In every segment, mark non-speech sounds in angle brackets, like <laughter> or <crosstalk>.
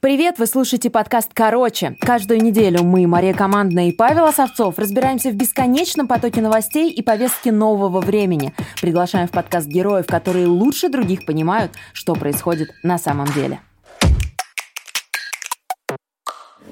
Привет, вы слушаете подкаст «Короче». Каждую неделю мы, Мария Командная и Павел Осовцов, разбираемся в бесконечном потоке новостей и повестки нового времени. Приглашаем в подкаст героев, которые лучше других понимают, что происходит на самом деле.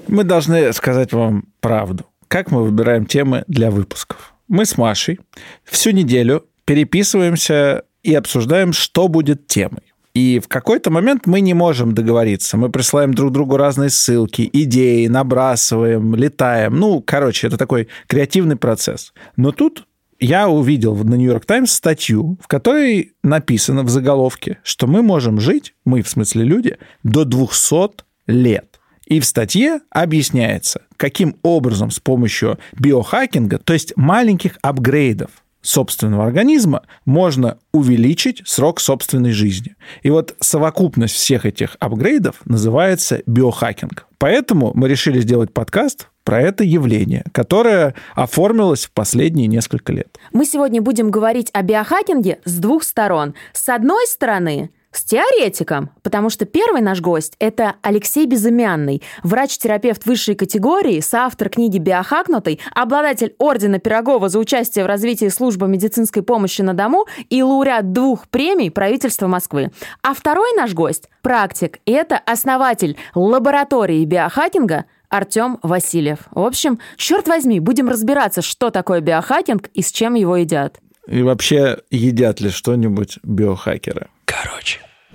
Мы должны сказать вам правду. Как мы выбираем темы для выпусков? Мы с Машей всю неделю переписываемся и обсуждаем, что будет темой. И в какой-то момент мы не можем договориться. Мы присылаем друг другу разные ссылки, идеи, набрасываем, летаем. Ну, короче, это такой креативный процесс. Но тут я увидел на Нью-Йорк Таймс статью, в которой написано в заголовке, что мы можем жить, мы в смысле люди, до 200 лет. И в статье объясняется, каким образом с помощью биохакинга, то есть маленьких апгрейдов собственного организма можно увеличить срок собственной жизни. И вот совокупность всех этих апгрейдов называется биохакинг. Поэтому мы решили сделать подкаст про это явление, которое оформилось в последние несколько лет. Мы сегодня будем говорить о биохакинге с двух сторон. С одной стороны, с теоретиком, потому что первый наш гость – это Алексей Безымянный, врач-терапевт высшей категории, соавтор книги «Биохакнутый», обладатель Ордена Пирогова за участие в развитии службы медицинской помощи на дому и лауреат двух премий правительства Москвы. А второй наш гость – практик, и это основатель лаборатории биохакинга Артем Васильев. В общем, черт возьми, будем разбираться, что такое биохакинг и с чем его едят. И вообще, едят ли что-нибудь биохакеры? Короче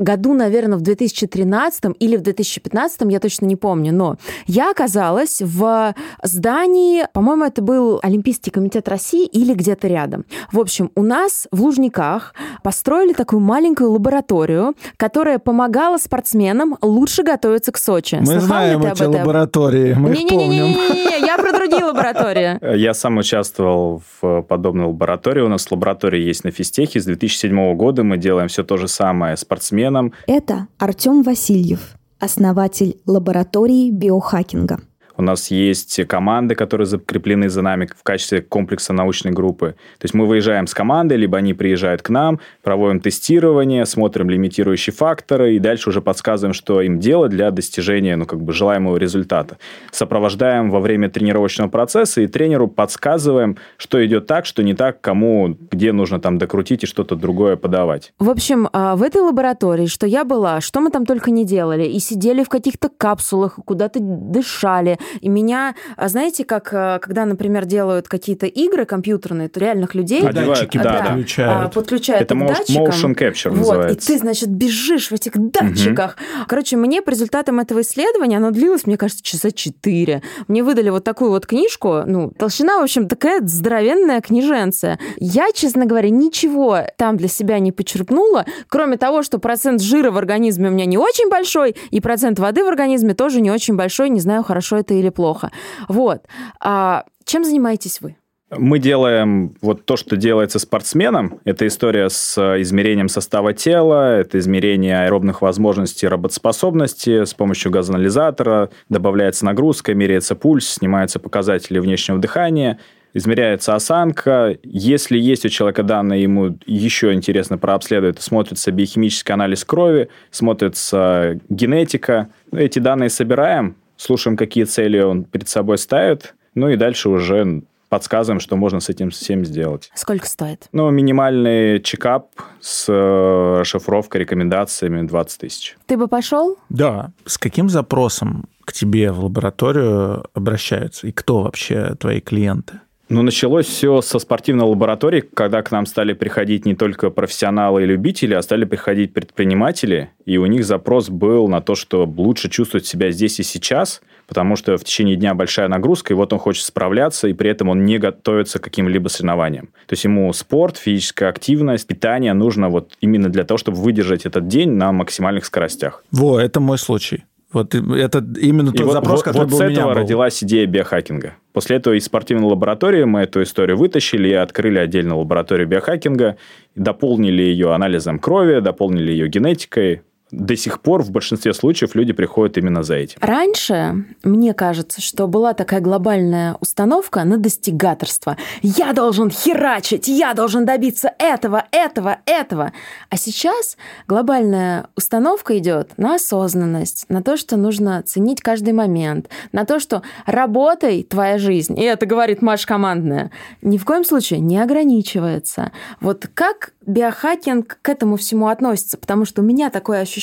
году, наверное, в 2013 или в 2015, я точно не помню, но я оказалась в здании, по-моему, это был Олимпийский комитет России или где-то рядом. В общем, у нас в Лужниках построили такую маленькую лабораторию, которая помогала спортсменам лучше готовиться к Сочи. Мы Слыхал знаем эти лаборатории, мы не, их помним. Не-не-не, <laughs> я про другие лаборатории. <laughs> Я сам участвовал в подобной лаборатории. У нас лаборатория есть на физтехе. С 2007 года мы делаем все то же самое спортсменам членом. Это Артем Васильев, основатель лаборатории биохакинга. У нас есть команды, которые закреплены за нами в качестве комплекса научной группы. То есть мы выезжаем с командой, либо они приезжают к нам, проводим тестирование, смотрим лимитирующие факторы и дальше уже подсказываем, что им делать для достижения ну, как бы желаемого результата. Сопровождаем во время тренировочного процесса и тренеру подсказываем, что идет так, что не так, кому, где нужно там докрутить и что-то другое подавать. В общем, а, в этой лаборатории, что я была, что мы там только не делали, и сидели в каких-то капсулах, куда-то дышали, и меня, а знаете, как э, когда, например, делают какие-то игры компьютерные, то реальных людей а датчики да, да, подключают. А, подключают Это датчикам. motion capture вот, называется. И ты, значит, бежишь в этих датчиках. Угу. Короче, мне по результатам этого исследования, оно длилось, мне кажется, часа четыре. Мне выдали вот такую вот книжку, ну, толщина, в общем, такая здоровенная книженция. Я, честно говоря, ничего там для себя не почерпнула, кроме того, что процент жира в организме у меня не очень большой, и процент воды в организме тоже не очень большой, не знаю, хорошо это или плохо. Вот. А чем занимаетесь вы? Мы делаем вот то, что делается спортсменом. Это история с измерением состава тела, это измерение аэробных возможностей работоспособности с помощью газоанализатора. Добавляется нагрузка, меряется пульс, снимаются показатели внешнего дыхания, измеряется осанка. Если есть у человека данные, ему еще интересно прообследовать, смотрится биохимический анализ крови, смотрится генетика. Эти данные собираем, слушаем, какие цели он перед собой ставит, ну и дальше уже подсказываем, что можно с этим всем сделать. Сколько стоит? Ну, минимальный чекап с э, расшифровкой, рекомендациями 20 тысяч. Ты бы пошел? Да. С каким запросом к тебе в лабораторию обращаются? И кто вообще твои клиенты? Ну, началось все со спортивной лаборатории, когда к нам стали приходить не только профессионалы и любители, а стали приходить предприниматели, и у них запрос был на то, что лучше чувствовать себя здесь и сейчас, потому что в течение дня большая нагрузка, и вот он хочет справляться, и при этом он не готовится к каким-либо соревнованиям. То есть ему спорт, физическая активность, питание нужно вот именно для того, чтобы выдержать этот день на максимальных скоростях. Во, это мой случай. Вот это именно тот и запрос, вот, который вот был с у меня этого был. родилась идея биохакинга. После этого из спортивной лаборатории мы эту историю вытащили и открыли отдельную лабораторию биохакинга, дополнили ее анализом крови, дополнили ее генетикой, до сих пор в большинстве случаев люди приходят именно за этим. Раньше, мне кажется, что была такая глобальная установка на достигаторство. Я должен херачить, я должен добиться этого, этого, этого. А сейчас глобальная установка идет на осознанность, на то, что нужно ценить каждый момент, на то, что работай, твоя жизнь, и это говорит Маша Командная, ни в коем случае не ограничивается. Вот как биохакинг к этому всему относится? Потому что у меня такое ощущение,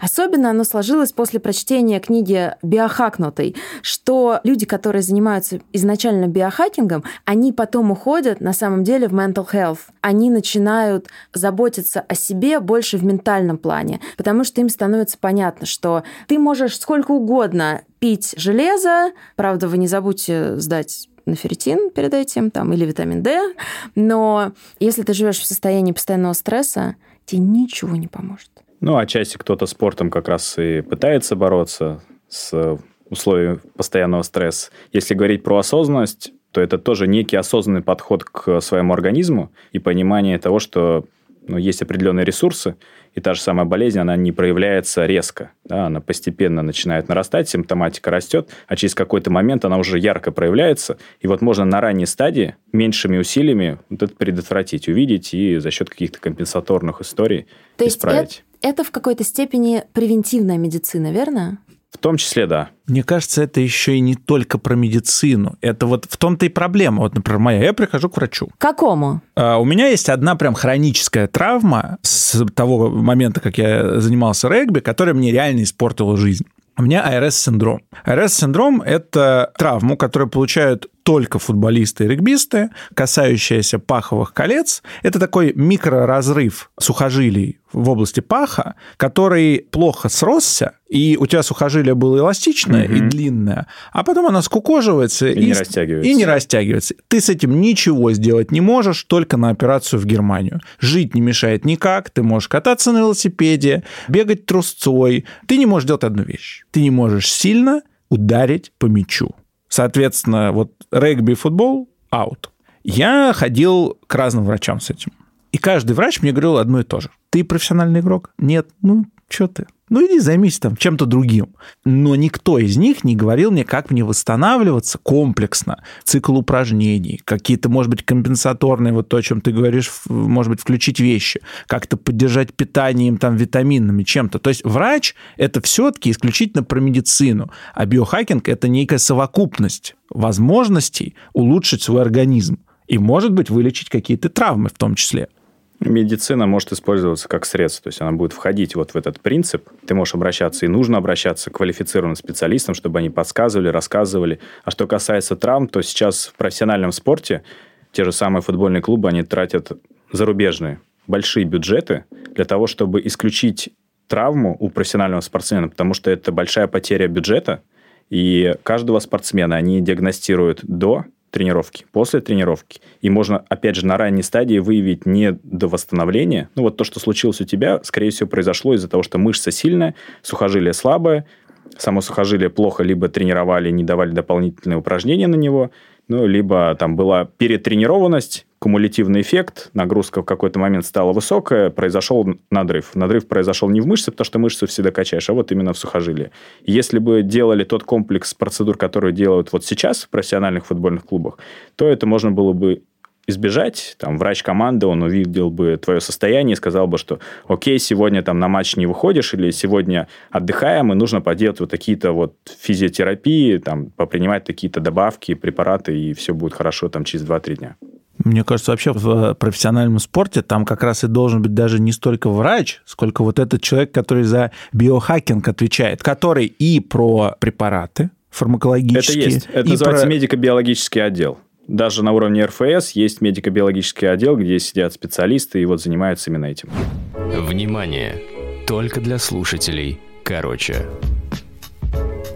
особенно оно сложилось после прочтения книги «Биохакнутый», что люди, которые занимаются изначально биохакингом, они потом уходят на самом деле в mental health. Они начинают заботиться о себе больше в ментальном плане, потому что им становится понятно, что ты можешь сколько угодно пить железо, правда, вы не забудьте сдать на ферритин перед этим, там, или витамин D, но если ты живешь в состоянии постоянного стресса, тебе ничего не поможет. Ну, отчасти кто-то спортом как раз и пытается бороться с условиями постоянного стресса. Если говорить про осознанность, то это тоже некий осознанный подход к своему организму и понимание того, что ну, есть определенные ресурсы, и та же самая болезнь, она не проявляется резко. Да, она постепенно начинает нарастать, симптоматика растет, а через какой-то момент она уже ярко проявляется. И вот можно на ранней стадии меньшими усилиями вот это предотвратить, увидеть и за счет каких-то компенсаторных историй То исправить. Есть это, это в какой-то степени превентивная медицина, верно? В том числе, да. Мне кажется, это еще и не только про медицину. Это вот в том-то и проблема. Вот, например, моя. Я прихожу к врачу. Какому? А, у меня есть одна прям хроническая травма с того момента, как я занимался регби, которая мне реально испортила жизнь. У меня АРС-синдром. АРС-синдром – это травму, которую получают только футболисты и регбисты, касающаяся паховых колец. Это такой микроразрыв сухожилий в области паха, который плохо сросся, и у тебя сухожилие было эластичное угу. и длинное, а потом оно скукоживается и, и не растягивается. И не растягивается. Ты с этим ничего сделать не можешь, только на операцию в Германию. Жить не мешает никак, ты можешь кататься на велосипеде, бегать трусцой. Ты не можешь делать одну вещь. Ты не можешь сильно ударить по мячу. Соответственно, вот регби, футбол – аут. Я ходил к разным врачам с этим. И каждый врач мне говорил одно и то же. Ты профессиональный игрок? Нет. Ну, что ты? Ну, иди займись там чем-то другим. Но никто из них не говорил мне, как мне восстанавливаться комплексно. Цикл упражнений, какие-то, может быть, компенсаторные, вот то, о чем ты говоришь, может быть, включить вещи, как-то поддержать питанием, там, витаминами, чем-то. То есть врач – это все-таки исключительно про медицину, а биохакинг – это некая совокупность возможностей улучшить свой организм и, может быть, вылечить какие-то травмы в том числе. Медицина может использоваться как средство, то есть она будет входить вот в этот принцип. Ты можешь обращаться и нужно обращаться к квалифицированным специалистам, чтобы они подсказывали, рассказывали. А что касается травм, то сейчас в профессиональном спорте те же самые футбольные клубы, они тратят зарубежные большие бюджеты для того, чтобы исключить травму у профессионального спортсмена, потому что это большая потеря бюджета, и каждого спортсмена они диагностируют до тренировки, после тренировки. И можно, опять же, на ранней стадии выявить не до восстановления. Ну, вот то, что случилось у тебя, скорее всего, произошло из-за того, что мышца сильная, сухожилие слабое, само сухожилие плохо либо тренировали, не давали дополнительные упражнения на него, ну, либо там была перетренированность, кумулятивный эффект, нагрузка в какой-то момент стала высокая, произошел надрыв. Надрыв произошел не в мышце, потому что мышцы всегда качаешь, а вот именно в сухожилии. Если бы делали тот комплекс процедур, которые делают вот сейчас в профессиональных футбольных клубах, то это можно было бы избежать, там, врач команды, он увидел бы твое состояние и сказал бы, что окей, сегодня там на матч не выходишь, или сегодня отдыхаем, и нужно поделать вот такие-то вот физиотерапии, там, попринимать такие-то добавки, препараты, и все будет хорошо там через 2-3 дня. Мне кажется, вообще в профессиональном спорте там как раз и должен быть даже не столько врач, сколько вот этот человек, который за биохакинг отвечает, который и про препараты фармакологические. Это есть. Это называется про... медико-биологический отдел. Даже на уровне РФС есть медико-биологический отдел, где сидят специалисты и вот занимаются именно этим. Внимание! Только для слушателей. Короче.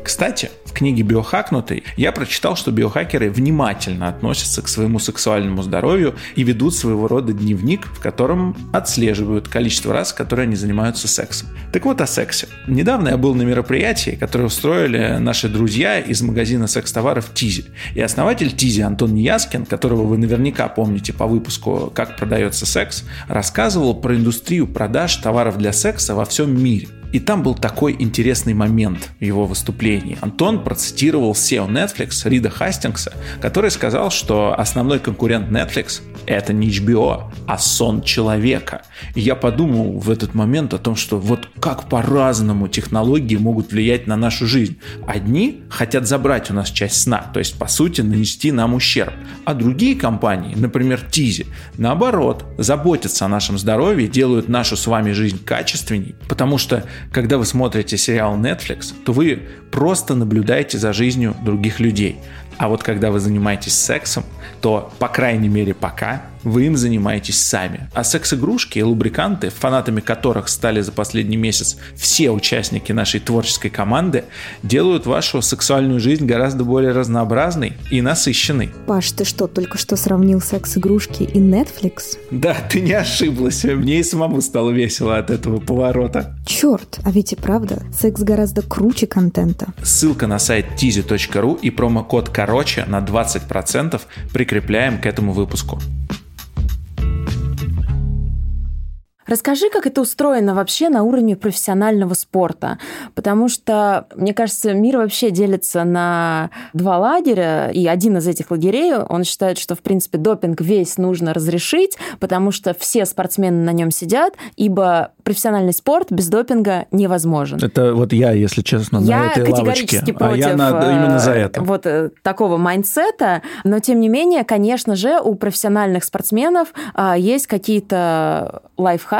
Кстати, в книге «Биохакнутый» я прочитал, что биохакеры внимательно относятся к своему сексуальному здоровью и ведут своего рода дневник, в котором отслеживают количество раз, которые они занимаются сексом. Так вот о сексе. Недавно я был на мероприятии, которое устроили наши друзья из магазина секс-товаров Тизи. И основатель Тизи Антон Неяскин, которого вы наверняка помните по выпуску «Как продается секс», рассказывал про индустрию продаж товаров для секса во всем мире. И там был такой интересный момент в его выступлении. Антон процитировал SEO Netflix Рида Хастингса, который сказал, что основной конкурент Netflix — это не HBO, а сон человека. И я подумал в этот момент о том, что вот как по-разному технологии могут влиять на нашу жизнь. Одни хотят забрать у нас часть сна, то есть, по сути, нанести нам ущерб. А другие компании, например, Тизи, наоборот, заботятся о нашем здоровье, делают нашу с вами жизнь качественней, потому что когда вы смотрите сериал Netflix, то вы просто наблюдаете за жизнью других людей. А вот когда вы занимаетесь сексом, то, по крайней мере, пока, вы им занимаетесь сами. А секс-игрушки и лубриканты, фанатами которых стали за последний месяц все участники нашей творческой команды, делают вашу сексуальную жизнь гораздо более разнообразной и насыщенной. Паш, ты что, только что сравнил секс-игрушки и Netflix? Да, ты не ошиблась. Мне и самому стало весело от этого поворота. Черт, а ведь и правда, секс гораздо круче контента. Ссылка на сайт tizi.ru и промокод «Короче» на 20% прикрепляем к этому выпуску. Расскажи, как это устроено вообще на уровне профессионального спорта, потому что, мне кажется, мир вообще делится на два лагеря, и один из этих лагерей, он считает, что, в принципе, допинг весь нужно разрешить, потому что все спортсмены на нем сидят, ибо профессиональный спорт без допинга невозможен. Это вот я, если честно, я на этой лавочке. против а я на, именно за это. вот э, такого mindset а, но тем не менее, конечно же, у профессиональных спортсменов а, есть какие-то лайфхаки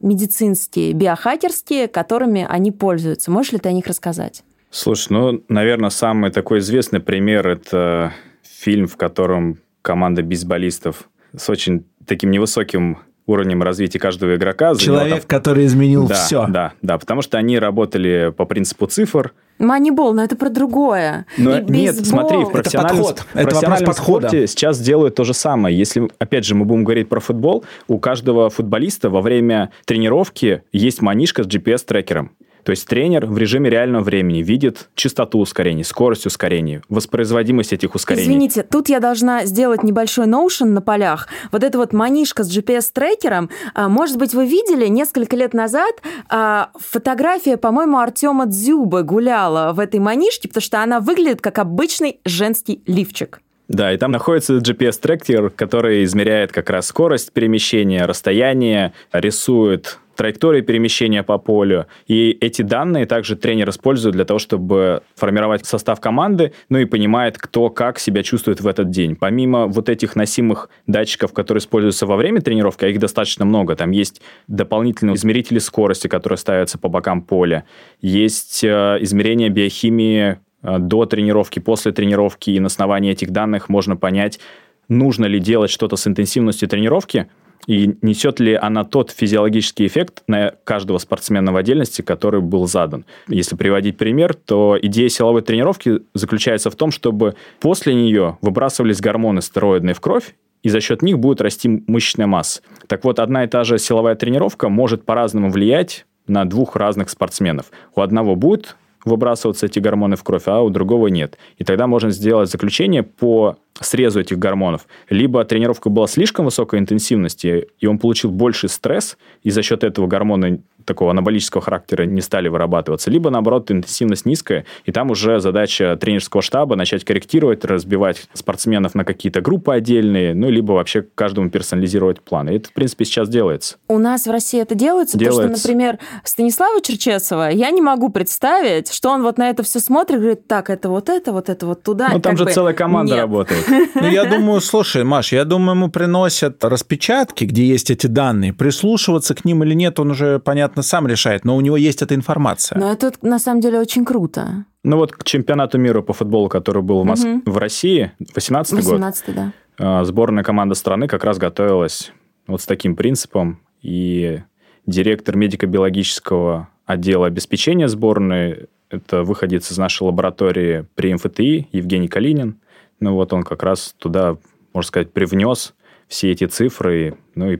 медицинские, биохакерские, которыми они пользуются. Можешь ли ты о них рассказать? Слушай, ну, наверное, самый такой известный пример – это фильм, в котором команда бейсболистов с очень таким невысоким уровнем развития каждого игрока. Человек, там... который изменил да, все. Да, да, потому что они работали по принципу цифр. Манибол, но это про другое. Но, нет, смотри, в профессиональном, это подход. в профессиональном это спорте сейчас делают то же самое. Если, опять же, мы будем говорить про футбол, у каждого футболиста во время тренировки есть манишка с GPS-трекером. То есть тренер в режиме реального времени видит частоту ускорений, скорость ускорений, воспроизводимость этих ускорений. Извините, тут я должна сделать небольшой ноушен на полях. Вот эта вот манишка с GPS-трекером, а, может быть, вы видели несколько лет назад а, фотография, по-моему, Артема Дзюбы гуляла в этой манишке, потому что она выглядит как обычный женский лифчик. Да, и там находится GPS-трекер, который измеряет как раз скорость перемещения, расстояние, рисует траектории перемещения по полю. И эти данные также тренер использует для того, чтобы формировать состав команды, ну и понимает, кто как себя чувствует в этот день. Помимо вот этих носимых датчиков, которые используются во время тренировки, а их достаточно много, там есть дополнительные измерители скорости, которые ставятся по бокам поля, есть э, измерение биохимии до тренировки, после тренировки, и на основании этих данных можно понять, нужно ли делать что-то с интенсивностью тренировки – и несет ли она тот физиологический эффект на каждого спортсмена в отдельности, который был задан. Если приводить пример, то идея силовой тренировки заключается в том, чтобы после нее выбрасывались гормоны стероидные в кровь, и за счет них будет расти мышечная масса. Так вот, одна и та же силовая тренировка может по-разному влиять на двух разных спортсменов. У одного будет выбрасываться эти гормоны в кровь, а у другого нет. И тогда можно сделать заключение по срезу этих гормонов. Либо тренировка была слишком высокой интенсивности, и он получил больший стресс, и за счет этого гормоны такого анаболического характера не стали вырабатываться, либо, наоборот, интенсивность низкая, и там уже задача тренерского штаба начать корректировать, разбивать спортсменов на какие-то группы отдельные, ну, либо вообще каждому персонализировать планы. И это, в принципе, сейчас делается. У нас в России это делается, делается. потому что, например, Станислава Черчесова, я не могу представить, что он вот на это все смотрит и говорит, так, это вот это, вот это вот туда. Ну, там же бы... целая команда Нет. работает. <laughs> Ну, я думаю, слушай, Маш, я думаю, ему приносят распечатки, где есть эти данные. Прислушиваться к ним или нет, он уже, понятно, сам решает, но у него есть эта информация. Но это, на самом деле, очень круто. Ну вот к чемпионату мира по футболу, который был в, Моск... в России, 18 год, 18 да. а, сборная команда страны как раз готовилась вот с таким принципом. И директор медико-биологического отдела обеспечения сборной Это выходец из нашей лаборатории при МФТИ Евгений Калинин. Ну вот он как раз туда, можно сказать, привнес все эти цифры, ну и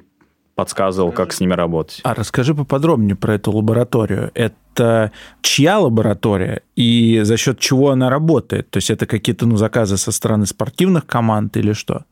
подсказывал, как с ними работать. А расскажи поподробнее про эту лабораторию. Это чья лаборатория и за счет чего она работает? То есть это какие-то ну, заказы со стороны спортивных команд или что?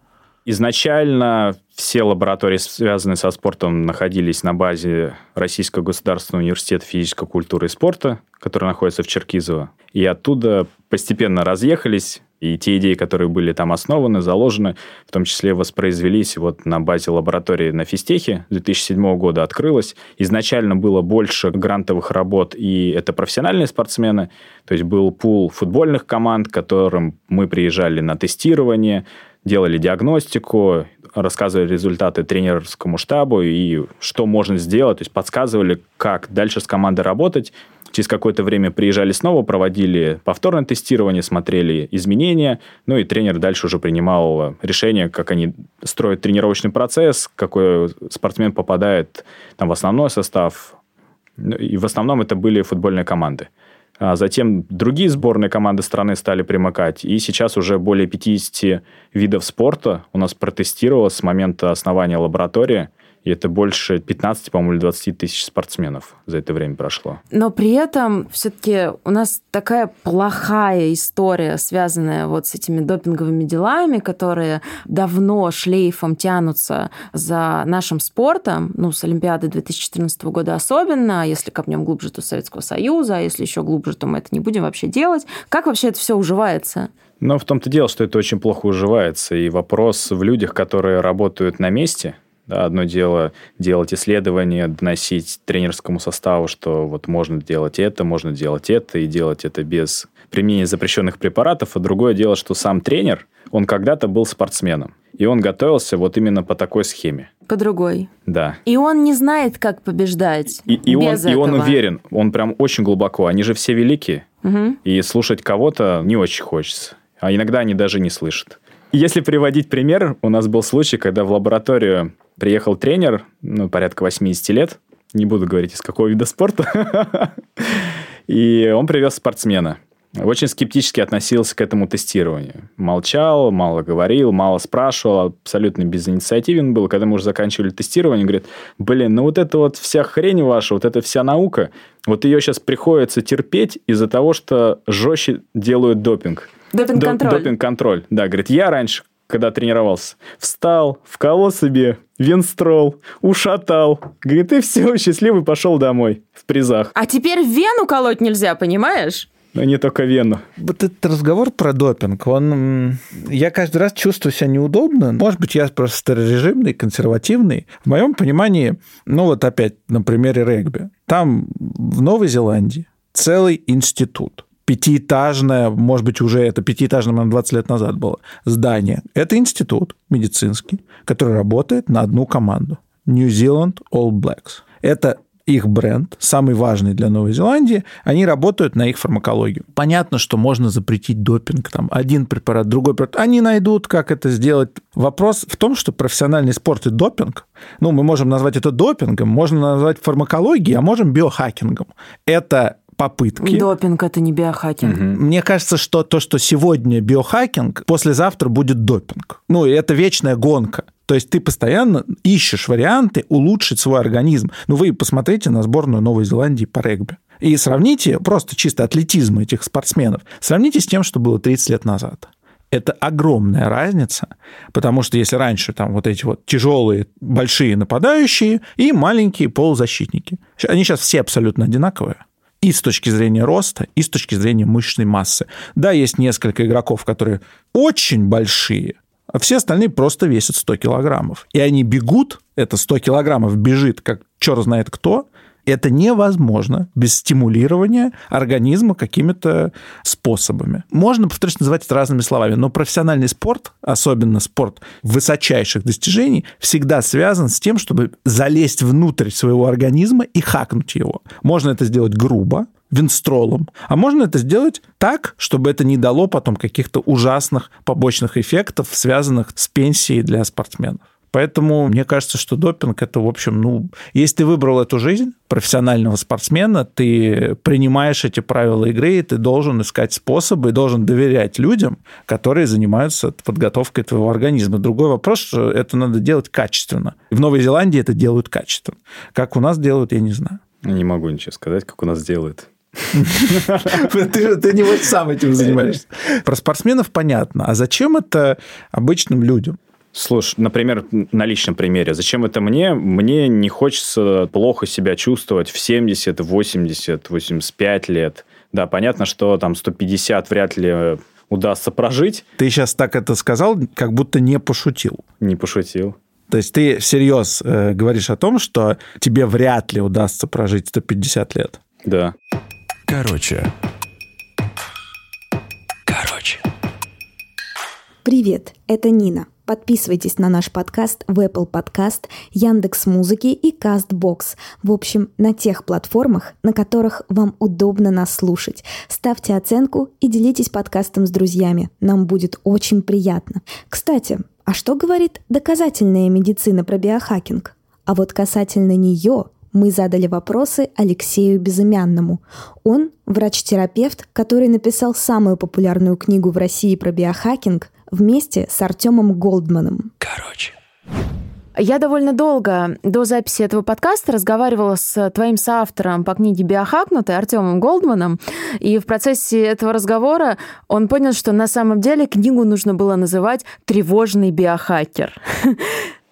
Изначально все лаборатории, связанные со спортом, находились на базе Российского государственного университета физической культуры и спорта, который находится в Черкизово. И оттуда постепенно разъехались, и те идеи, которые были там основаны, заложены, в том числе воспроизвелись вот на базе лаборатории на физтехе 2007 года открылась. Изначально было больше грантовых работ, и это профессиональные спортсмены, то есть был пул футбольных команд, к которым мы приезжали на тестирование, делали диагностику, рассказывали результаты тренерскому штабу и что можно сделать, то есть подсказывали, как дальше с командой работать. Через какое-то время приезжали снова, проводили повторное тестирование, смотрели изменения, ну и тренер дальше уже принимал решение, как они строят тренировочный процесс, какой спортсмен попадает там, в основной состав. Ну, и в основном это были футбольные команды. А затем другие сборные команды страны стали примыкать, и сейчас уже более 50 видов спорта у нас протестировалось с момента основания лаборатории – и это больше 15, по-моему, или 20 тысяч спортсменов за это время прошло. Но при этом все-таки у нас такая плохая история, связанная вот с этими допинговыми делами, которые давно шлейфом тянутся за нашим спортом, ну, с Олимпиады 2014 года особенно, а если копнем глубже, то Советского Союза, а если еще глубже, то мы это не будем вообще делать. Как вообще это все уживается? Но в том-то дело, что это очень плохо уживается. И вопрос в людях, которые работают на месте, да, одно дело делать исследования, доносить тренерскому составу, что вот можно делать это, можно делать это, и делать это без применения запрещенных препаратов, а другое дело, что сам тренер, он когда-то был спортсменом, и он готовился вот именно по такой схеме. По другой. Да. И он не знает, как побеждать. И, и, без он, этого. и он уверен, он прям очень глубоко. Они же все великие, угу. и слушать кого-то не очень хочется. А иногда они даже не слышат. Если приводить пример, у нас был случай, когда в лабораторию приехал тренер, ну, порядка 80 лет, не буду говорить, из какого вида спорта, <laughs> и он привез спортсмена. Очень скептически относился к этому тестированию. Молчал, мало говорил, мало спрашивал, абсолютно безинициативен был. Когда мы уже заканчивали тестирование, говорит, блин, ну вот это вот вся хрень ваша, вот эта вся наука, вот ее сейчас приходится терпеть из-за того, что жестче делают допинг. Допинг-контроль. Допинг-контроль, да. Говорит, я раньше когда тренировался. Встал, вколол себе венстрол, ушатал. Говорит, и все, счастливый пошел домой в призах. А теперь вену колоть нельзя, понимаешь? Но не только вену. Вот этот разговор про допинг, он... Я каждый раз чувствую себя неудобно. Может быть, я просто старорежимный, консервативный. В моем понимании, ну вот опять на примере регби. Там в Новой Зеландии целый институт пятиэтажное, может быть, уже это пятиэтажное, наверное, 20 лет назад было, здание. Это институт медицинский, который работает на одну команду. New Zealand All Blacks. Это их бренд, самый важный для Новой Зеландии, они работают на их фармакологию. Понятно, что можно запретить допинг, там, один препарат, другой препарат. Они найдут, как это сделать. Вопрос в том, что профессиональный спорт и допинг, ну, мы можем назвать это допингом, можно назвать фармакологией, а можем биохакингом. Это попытки. Допинг – это не биохакинг. Угу. Мне кажется, что то, что сегодня биохакинг, послезавтра будет допинг. Ну, это вечная гонка. То есть ты постоянно ищешь варианты улучшить свой организм. Ну, вы посмотрите на сборную Новой Зеландии по регби. И сравните просто чисто атлетизм этих спортсменов. Сравните с тем, что было 30 лет назад. Это огромная разница, потому что если раньше там вот эти вот тяжелые, большие нападающие и маленькие полузащитники, они сейчас все абсолютно одинаковые и с точки зрения роста, и с точки зрения мышечной массы. Да, есть несколько игроков, которые очень большие, а все остальные просто весят 100 килограммов. И они бегут, это 100 килограммов бежит, как черт знает кто, это невозможно без стимулирования организма какими-то способами. Можно, повторюсь, называть это разными словами, но профессиональный спорт, особенно спорт высочайших достижений, всегда связан с тем, чтобы залезть внутрь своего организма и хакнуть его. Можно это сделать грубо, винстролом. А можно это сделать так, чтобы это не дало потом каких-то ужасных побочных эффектов, связанных с пенсией для спортсменов. Поэтому мне кажется, что допинг это, в общем, ну, если ты выбрал эту жизнь профессионального спортсмена, ты принимаешь эти правила игры, и ты должен искать способы, и должен доверять людям, которые занимаются подготовкой твоего организма. Другой вопрос, что это надо делать качественно. В Новой Зеландии это делают качественно. Как у нас делают, я не знаю. Не могу ничего сказать, как у нас делают. <laughs> Ты, ты не вот сам этим занимаешься. Про спортсменов понятно. А зачем это обычным людям? Слушай, например, на личном примере, зачем это мне? Мне не хочется плохо себя чувствовать в 70, 80, 85 лет. Да, понятно, что там 150 вряд ли удастся прожить. Ты сейчас так это сказал, как будто не пошутил. Не пошутил. То есть ты всерьез э, говоришь о том, что тебе вряд ли удастся прожить 150 лет. Да. Короче. Короче. Привет, это Нина. Подписывайтесь на наш подкаст в Apple Podcast, Яндекс Музыки и Castbox. В общем, на тех платформах, на которых вам удобно нас слушать. Ставьте оценку и делитесь подкастом с друзьями. Нам будет очень приятно. Кстати, а что говорит доказательная медицина про биохакинг? А вот касательно нее мы задали вопросы Алексею Безымянному. Он врач-терапевт, который написал самую популярную книгу в России про биохакинг вместе с Артемом Голдманом. Короче. Я довольно долго до записи этого подкаста разговаривала с твоим соавтором по книге «Биохакнутый» Артемом Голдманом, и в процессе этого разговора он понял, что на самом деле книгу нужно было называть «Тревожный биохакер».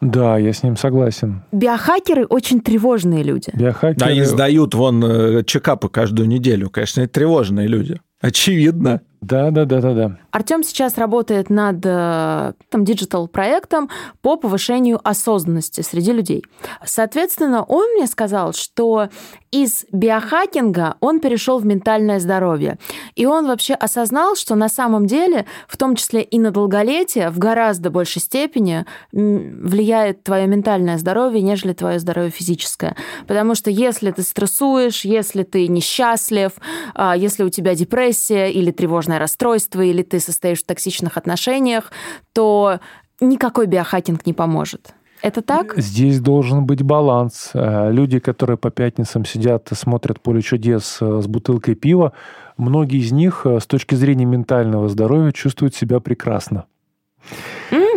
Да, я с ним согласен. Биохакеры очень тревожные люди. Биохакеры... Они сдают вон э, чекапы каждую неделю. Конечно, это тревожные люди. Очевидно. Да, да, да, да, да. Артем сейчас работает над э, там, диджитал-проектом по повышению осознанности среди людей. Соответственно, он мне сказал, что из биохакинга он перешел в ментальное здоровье. И он вообще осознал, что на самом деле, в том числе и на долголетие, в гораздо большей степени влияет твое ментальное здоровье, нежели твое здоровье физическое. Потому что если ты стрессуешь, если ты несчастлив, а, если у тебя депрессия или тревожность тревожное расстройство или ты состоишь в токсичных отношениях, то никакой биохакинг не поможет. Это так? Здесь должен быть баланс. Э, люди, которые по пятницам сидят и смотрят «Поле чудес» э, с бутылкой пива, многие из них э, с точки зрения ментального здоровья чувствуют себя прекрасно.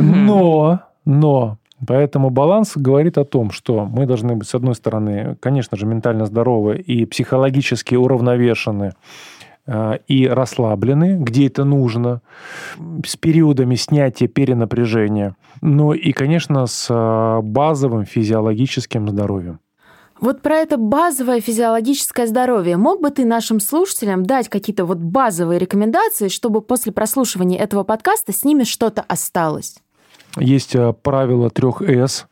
Но, но, Поэтому баланс говорит о том, что мы должны быть, с одной стороны, конечно же, ментально здоровы и психологически уравновешены, и расслаблены, где это нужно, с периодами снятия перенапряжения, ну и, конечно, с э, базовым физиологическим здоровьем. Вот про это базовое физиологическое здоровье. Мог бы ты нашим слушателям дать какие-то вот базовые рекомендации, чтобы после прослушивания этого подкаста с ними что-то осталось? Есть э, правило трех С.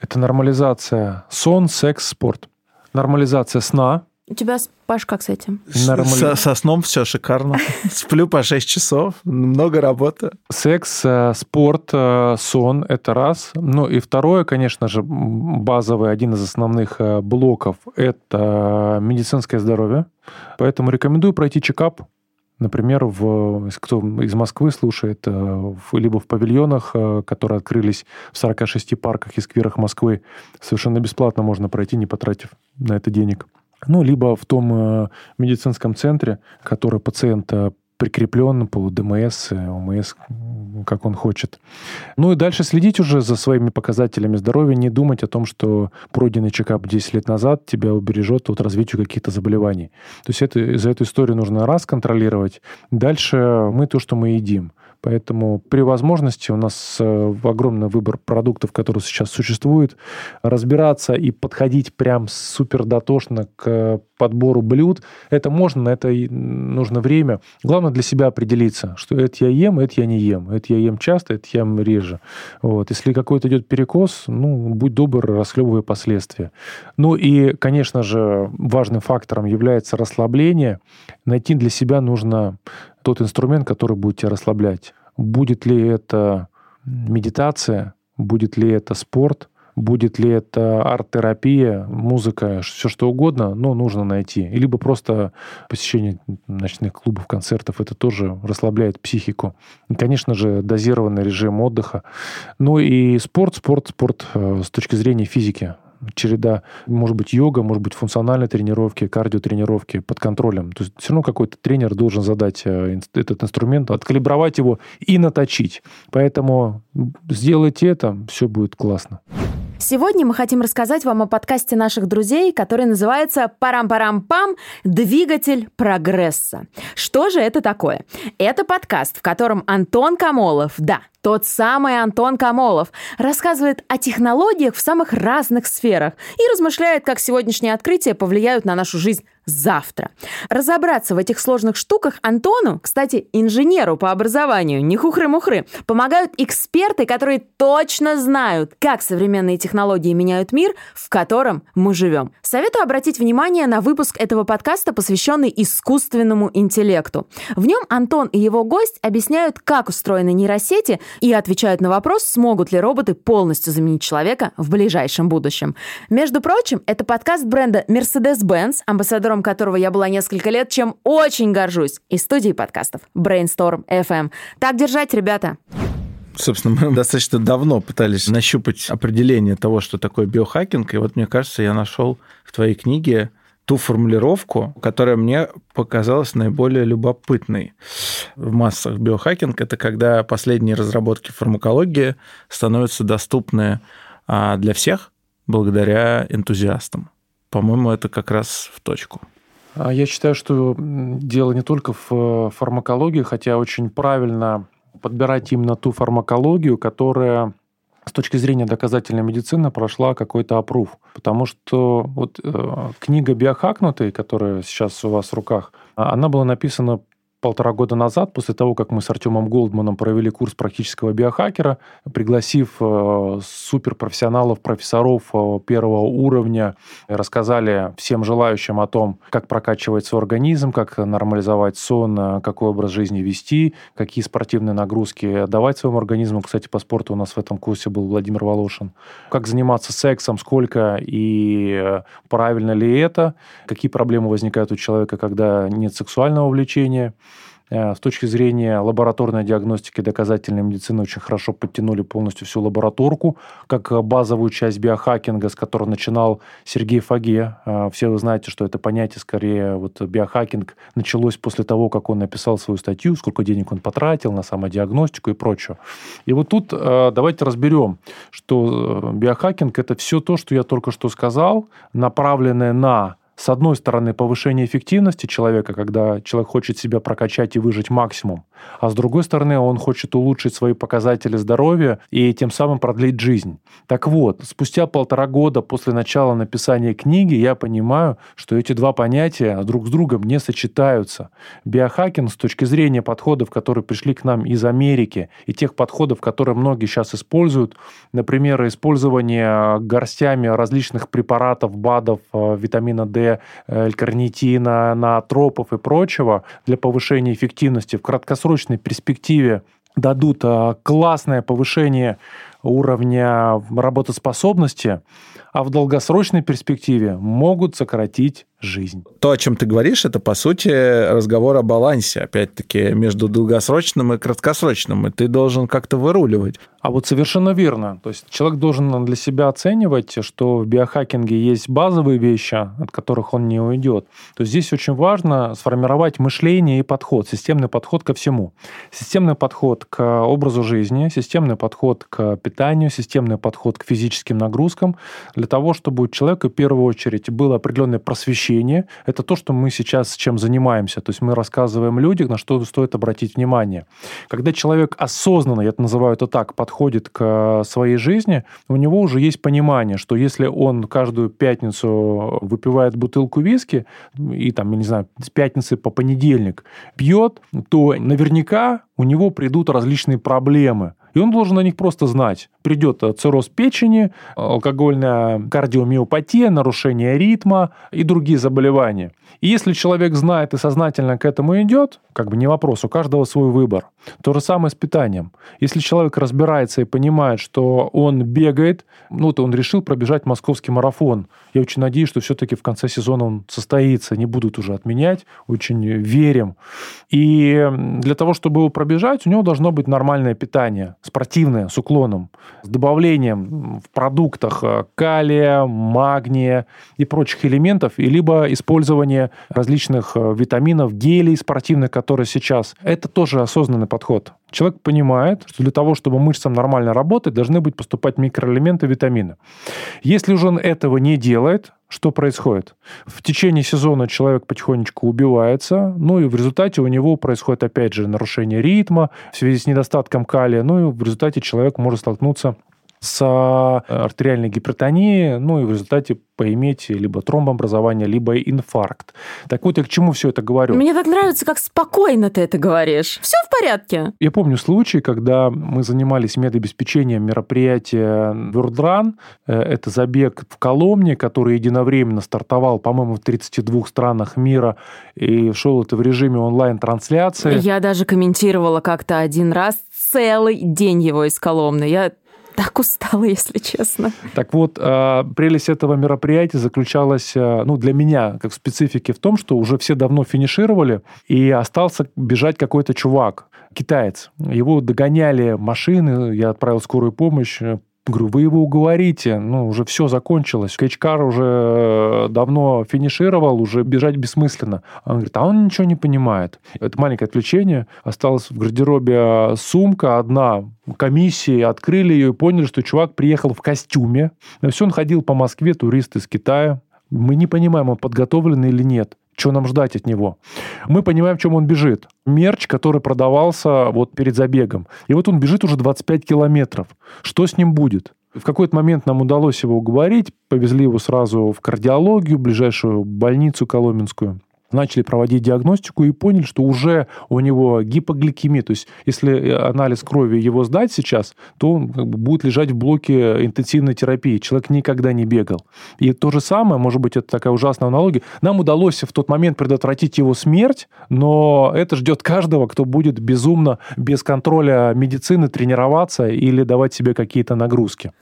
Это нормализация сон, секс, спорт. Нормализация сна, у тебя, Паш, как с этим? Нормально. Со, со сном все шикарно. <laughs> Сплю по 6 часов, много работы. Секс, э, спорт, э, сон – это раз. Ну и второе, конечно же, базовый, один из основных э, блоков – это медицинское здоровье. Поэтому рекомендую пройти чекап. Например, в, если кто из Москвы слушает, либо в павильонах, которые открылись в 46 парках и скверах Москвы, совершенно бесплатно можно пройти, не потратив на это денег ну, либо в том э, медицинском центре, который пациент э, прикреплен по ДМС, э, ОМС, как он хочет. Ну и дальше следить уже за своими показателями здоровья, не думать о том, что пройденный чекап 10 лет назад тебя убережет от развития каких-то заболеваний. То есть это, за эту историю нужно раз контролировать. Дальше мы то, что мы едим. Поэтому при возможности у нас э, огромный выбор продуктов, которые сейчас существуют. Разбираться и подходить прям супер дотошно к подбору блюд, это можно, на это нужно время. Главное для себя определиться, что это я ем, это я не ем. Это я ем часто, это я ем реже. Вот. Если какой-то идет перекос, ну, будь добр, расхлебывай последствия. Ну и, конечно же, важным фактором является расслабление. Найти для себя нужно тот инструмент, который будет тебя расслаблять. Будет ли это медитация, будет ли это спорт, Будет ли это арт-терапия, музыка, все что угодно, но нужно найти. И либо просто посещение ночных клубов, концертов, это тоже расслабляет психику. И, конечно же, дозированный режим отдыха. Ну и спорт, спорт, спорт э, с точки зрения физики череда, может быть, йога, может быть, функциональные тренировки, кардиотренировки под контролем. То есть все равно какой-то тренер должен задать э, этот инструмент, откалибровать его и наточить. Поэтому сделайте это, все будет классно. Сегодня мы хотим рассказать вам о подкасте наших друзей, который называется «Парам-парам-пам. Двигатель прогресса». Что же это такое? Это подкаст, в котором Антон Камолов, да, тот самый Антон Камолов рассказывает о технологиях в самых разных сферах и размышляет, как сегодняшние открытия повлияют на нашу жизнь завтра. Разобраться в этих сложных штуках Антону, кстати, инженеру по образованию, не хухры-мухры, помогают эксперты, которые точно знают, как современные технологии меняют мир, в котором мы живем. Советую обратить внимание на выпуск этого подкаста, посвященный искусственному интеллекту. В нем Антон и его гость объясняют, как устроены нейросети и отвечают на вопрос, смогут ли роботы полностью заменить человека в ближайшем будущем. Между прочим, это подкаст бренда Mercedes-Benz, амбассадором которого я была несколько лет, чем очень горжусь, из студии подкастов Brainstorm FM. Так держать, ребята! Собственно, мы достаточно давно пытались нащупать определение того, что такое биохакинг, и вот, мне кажется, я нашел в твоей книге ту формулировку, которая мне показалась наиболее любопытной в массах. Биохакинг – это когда последние разработки фармакологии становятся доступны а, для всех благодаря энтузиастам. По-моему, это как раз в точку. А я считаю, что дело не только в э, фармакологии, хотя очень правильно подбирать именно ту фармакологию, которая с точки зрения доказательной медицины прошла какой-то опруф. Потому что вот э, книга «Биохакнутый», которая сейчас у вас в руках, а, она была написана полтора года назад, после того, как мы с Артемом Голдманом провели курс практического биохакера, пригласив э, суперпрофессионалов, профессоров э, первого уровня, рассказали всем желающим о том, как прокачивать свой организм, как нормализовать сон, э, какой образ жизни вести, какие спортивные нагрузки давать своему организму. Кстати, по спорту у нас в этом курсе был Владимир Волошин. Как заниматься сексом, сколько и правильно ли это, какие проблемы возникают у человека, когда нет сексуального влечения – с точки зрения лабораторной диагностики доказательной медицины очень хорошо подтянули полностью всю лабораторку, как базовую часть биохакинга, с которой начинал Сергей Фаге. Э, все вы знаете, что это понятие, скорее, вот биохакинг началось после того, как он написал свою статью, сколько денег он потратил на самодиагностику и прочее. И вот тут э, давайте разберем, что биохакинг – это все то, что я только что сказал, направленное на с одной стороны, повышение эффективности человека, когда человек хочет себя прокачать и выжить максимум, а с другой стороны, он хочет улучшить свои показатели здоровья и тем самым продлить жизнь. Так вот, спустя полтора года после начала написания книги я понимаю, что эти два понятия друг с другом не сочетаются. Биохакинг с точки зрения подходов, которые пришли к нам из Америки, и тех подходов, которые многие сейчас используют, например, использование горстями различных препаратов, БАДов, э, витамина D, L-карнитина, наотропов и прочего для повышения эффективности в краткосрочной перспективе дадут а, классное повышение уровня работоспособности, а в долгосрочной перспективе могут сократить жизнь. То, о чем ты говоришь, это, по сути, разговор о балансе, опять-таки, между долгосрочным и краткосрочным, и ты должен как-то выруливать. А вот совершенно верно. То есть человек должен для себя оценивать, что в биохакинге есть базовые вещи, от которых он не уйдет. То есть здесь очень важно сформировать мышление и подход, системный подход ко всему. Системный подход к образу жизни, системный подход к питанию, системный подход к физическим нагрузкам, для того, чтобы у человека в первую очередь было определенное просвещение. Это то, что мы сейчас чем занимаемся. То есть мы рассказываем людям, на что стоит обратить внимание. Когда человек осознанно, я это называю это так, подходит к своей жизни, у него уже есть понимание, что если он каждую пятницу выпивает бутылку виски и там, я не знаю, с пятницы по понедельник пьет, то наверняка у него придут различные проблемы – И он должен на них просто знать. Придет э, цирроз печени, алкогольная кардиомиопатия, нарушение ритма и другие заболевания. И если человек знает и сознательно к этому идет, как бы не вопрос, у каждого свой выбор. То же самое с питанием. Если человек разбирается и понимает, что он бегает, ну, то он решил пробежать московский марафон. Я очень надеюсь, что все-таки в конце сезона он состоится, не будут уже отменять. Очень верим. И для того, чтобы его пробежать, у него должно быть нормальное питание, спортивное, с уклоном, с добавлением в продуктах э, калия, магния и прочих элементов, и либо использование различных э, витаминов, гелей спортивных, которые сейчас. Это тоже осознанный подход. Человек понимает, что для того, чтобы мышцам нормально работать, должны быть поступать микроэлементы, витамины. Если уже он этого не делает, что происходит? В течение сезона человек потихонечку убивается, ну и в результате у него происходит, опять же, нарушение ритма в связи с недостатком калия, ну и в результате человек может столкнуться с э, артериальной гипертонией, ну и в результате поиметь либо тромбообразование, либо инфаркт. Так вот, я к чему все это говорю? Мне так нравится, как спокойно ты это говоришь. Все в порядке. Я помню случай, когда мы занимались медобеспечением мероприятия World э, Это забег в Коломне, который единовременно стартовал, по-моему, в 32 странах мира, и шел это в режиме онлайн-трансляции. Я даже комментировала как-то один раз целый день его из Коломны. Я так устала, если честно. Так вот, а, прелесть этого мероприятия заключалась, а, ну, для меня, как в специфике, в том, что уже все давно финишировали, и остался бежать какой-то чувак, китаец. Его догоняли машины, я отправил скорую помощь, Говорю, вы его уговорите, ну, уже все закончилось. Кэчкар уже э, давно финишировал, уже бежать бессмысленно. Он говорит, а он ничего не понимает. Это маленькое отвлечение. Осталась в гардеробе а, сумка одна, комиссии, открыли ее и поняли, что чувак приехал в костюме. Все, он ходил по Москве, турист из Китая. Мы не понимаем, он подготовлен или нет что нам ждать от него. Мы понимаем, в чем он бежит. Мерч, который продавался вот перед забегом. И вот он бежит уже 25 километров. Что с ним будет? В какой-то момент нам удалось его уговорить, повезли его сразу в кардиологию, ближайшую больницу Коломенскую начали проводить диагностику и поняли, что уже у него гипогликемия. То есть, если анализ крови его сдать сейчас, то он как бы будет лежать в блоке интенсивной терапии. Человек никогда не бегал. И то же самое, может быть, это такая ужасная аналогия, нам удалось в тот момент предотвратить его смерть, но это ждет каждого, кто будет безумно, без контроля медицины тренироваться или давать себе какие-то нагрузки.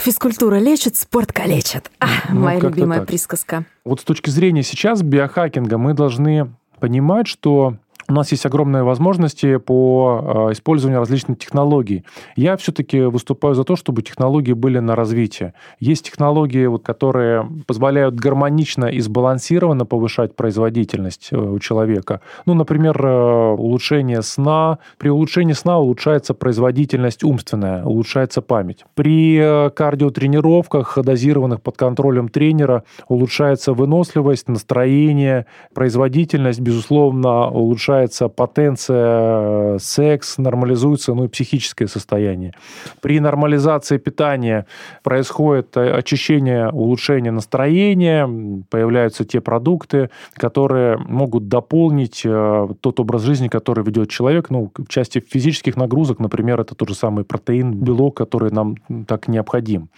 Физкультура лечит, спорт калечит. А, ну, моя любимая так. присказка. Вот с точки зрения сейчас биохакинга мы должны понимать, что у нас есть огромные возможности по э, использованию различных технологий. Я все-таки выступаю за то, чтобы технологии были на развитие. Есть технологии, вот, которые позволяют гармонично и сбалансированно повышать производительность э, у человека. Ну, например, э, улучшение сна. При улучшении сна улучшается производительность умственная, улучшается память. При кардиотренировках, дозированных под контролем тренера, улучшается выносливость, настроение, производительность, безусловно, улучшается улучшается потенция, секс нормализуется, ну и психическое состояние. При нормализации питания происходит очищение, улучшение настроения, появляются те продукты, которые могут дополнить э, тот образ жизни, который ведет человек. Ну, в части физических нагрузок, например, это тот же самый протеин, белок, который нам так необходим.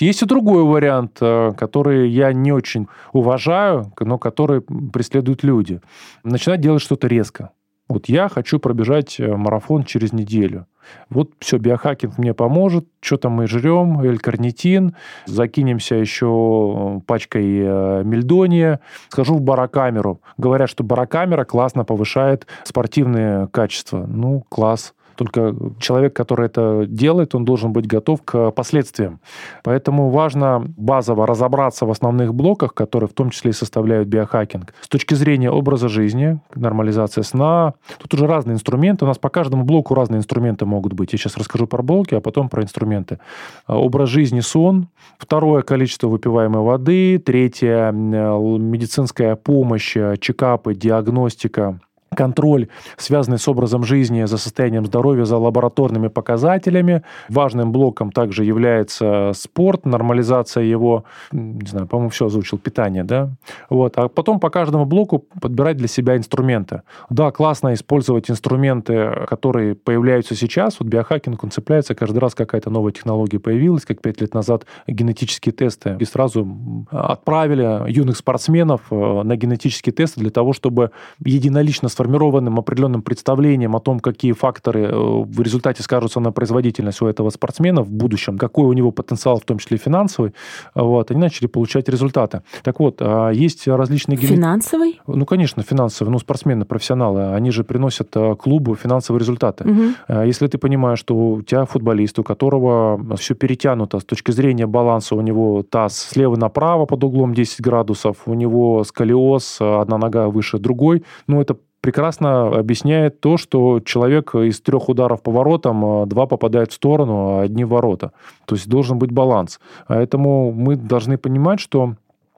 Есть и другой вариант, э, который я не очень уважаю, но который преследуют люди. Начинать делать что-то резко резко. Вот я хочу пробежать э, марафон через неделю. Вот все, биохакинг мне поможет. Что там мы жрем? L-карнитин. Закинемся еще э, пачкой э, мельдония. Схожу в барокамеру. Говорят, что барокамера классно повышает спортивные качества. Ну, класс. Только человек, который это делает, он должен быть готов к последствиям. Поэтому важно базово разобраться в основных блоках, которые в том числе и составляют биохакинг. С точки зрения образа жизни, нормализация сна. Тут уже разные инструменты. У нас по каждому блоку разные инструменты могут быть. Я сейчас расскажу про блоки, а потом про инструменты. А, образ жизни, сон. Второе, количество выпиваемой воды. Третье, медицинская помощь, чекапы, диагностика контроль, связанный с образом жизни, за состоянием здоровья, за лабораторными показателями. Важным блоком также является спорт, нормализация его, не знаю, по-моему, все озвучил, питание, да? Вот. А потом по каждому блоку подбирать для себя инструменты. Да, классно использовать инструменты, которые появляются сейчас. Вот биохакинг, он цепляется, каждый раз какая-то новая технология появилась, как пять лет назад генетические тесты. И сразу отправили юных спортсменов э, на генетические тесты для того, чтобы единолично сформированным определенным представлением о том, какие факторы э, в результате скажутся на производительность у этого спортсмена в будущем, какой у него потенциал, в том числе финансовый, вот, они начали получать результаты. Так вот, а, есть различные... Финансовый? Ну, конечно, финансовый. Ну, спортсмены, профессионалы, они же приносят э, клубу финансовые результаты. Угу. Если ты понимаешь, что у тебя футболист, у которого все перетянуто с точки зрения баланса, у него таз слева направо под углом 10 градусов, у него сколиоз, одна нога выше другой, ну, это прекрасно объясняет то, что человек из трех ударов по воротам, а, два попадает в сторону, а одни в ворота. То есть должен быть баланс. Поэтому мы должны понимать, что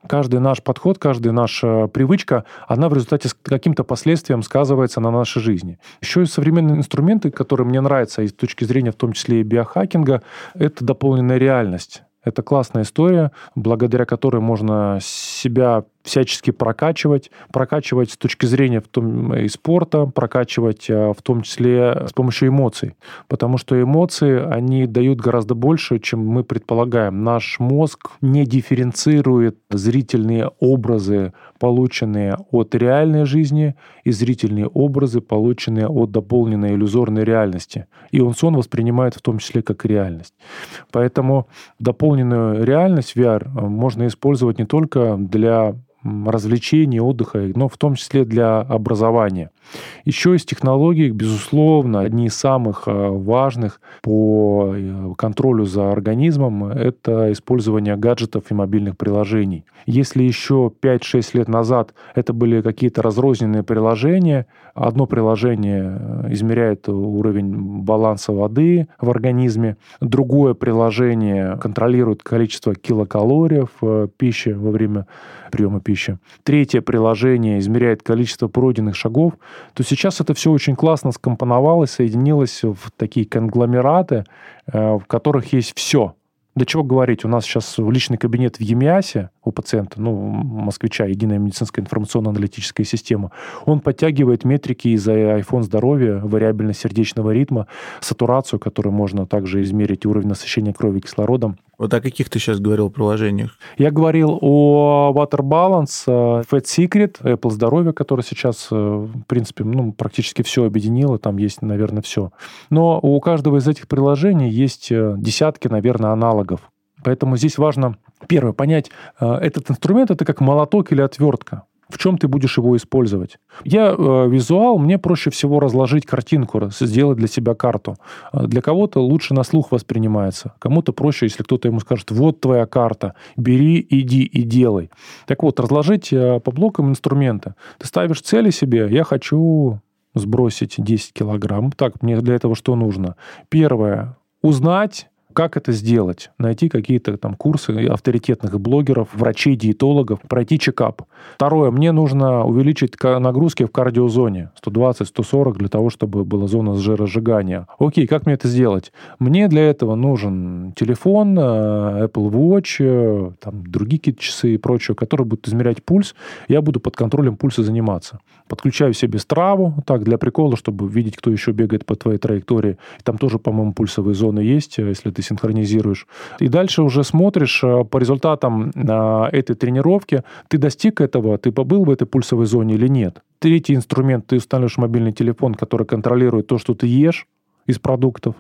каждый наш подход, каждая наша привычка, она в результате с каким-то последствием сказывается на нашей жизни. Еще и современные инструменты, которые мне нравятся и с точки зрения в том числе и биохакинга, это дополненная реальность. Это классная история, благодаря которой можно себя всячески прокачивать, прокачивать с точки зрения в том, и спорта, прокачивать а, в том числе с помощью эмоций. Потому что эмоции, они дают гораздо больше, чем мы предполагаем. Наш мозг не дифференцирует зрительные образы, полученные от реальной жизни, и зрительные образы, полученные от дополненной иллюзорной реальности. И он сон воспринимает в том числе как реальность. Поэтому дополненную реальность VR можно использовать не только для развлечений, отдыха, но в том числе для образования. Еще из технологий, безусловно, одни из самых э, важных по э, контролю за организмом – это использование гаджетов и мобильных приложений. Если еще 5-6 лет назад это были какие-то разрозненные приложения, одно приложение э, измеряет уровень баланса воды в организме, другое приложение контролирует количество килокалорий в пище во время приема пищи, третье приложение измеряет количество пройденных шагов, то сейчас это все очень классно скомпоновалось, соединилось в такие конгломераты, э, в которых есть все. До чего говорить, у нас сейчас личный кабинет в ЕМИАСе у пациента, ну, москвича, единая медицинская информационно-аналитическая система, он подтягивает метрики из iPhone здоровья, вариабельность сердечного ритма, сатурацию, которую можно также измерить, уровень насыщения крови кислородом, вот о каких ты сейчас говорил приложениях? Я говорил о Water Balance, э, Fat Secret, Apple Здоровье, которое сейчас, э, в принципе, ну, практически все объединило, там есть, наверное, все. Но у каждого из этих приложений есть э, десятки, наверное, аналогов. Поэтому здесь важно, первое, понять, этот инструмент это как молоток или отвертка в чем ты будешь его использовать. Я э, визуал, мне проще всего разложить картинку, сделать для себя карту. А для кого-то лучше на слух воспринимается. Кому-то проще, если кто-то ему скажет, вот твоя карта, бери, иди и делай. Так вот, разложить э, по блокам инструмента. Ты ставишь цели себе, я хочу сбросить 10 килограмм. Так, мне для этого что нужно? Первое, узнать, как это сделать? Найти какие-то там курсы авторитетных блогеров, врачей, диетологов, пройти чекап. Второе, мне нужно увеличить нагрузки в кардиозоне 120-140 для того, чтобы была зона жиросжигания. Окей, как мне это сделать? Мне для этого нужен телефон, э, Apple Watch, э, там, другие какие-то часы и прочее, которые будут измерять пульс. Я буду под контролем пульса заниматься. Подключаю себе страву, так, для прикола, чтобы видеть, кто еще бегает по твоей траектории. Там тоже, по-моему, пульсовые зоны есть, если ты ты синхронизируешь. И дальше уже смотришь э, по результатам э, этой тренировки, ты достиг этого, ты побыл в этой пульсовой зоне или нет. Третий инструмент, ты устанавливаешь мобильный телефон, который контролирует то, что ты ешь из продуктов.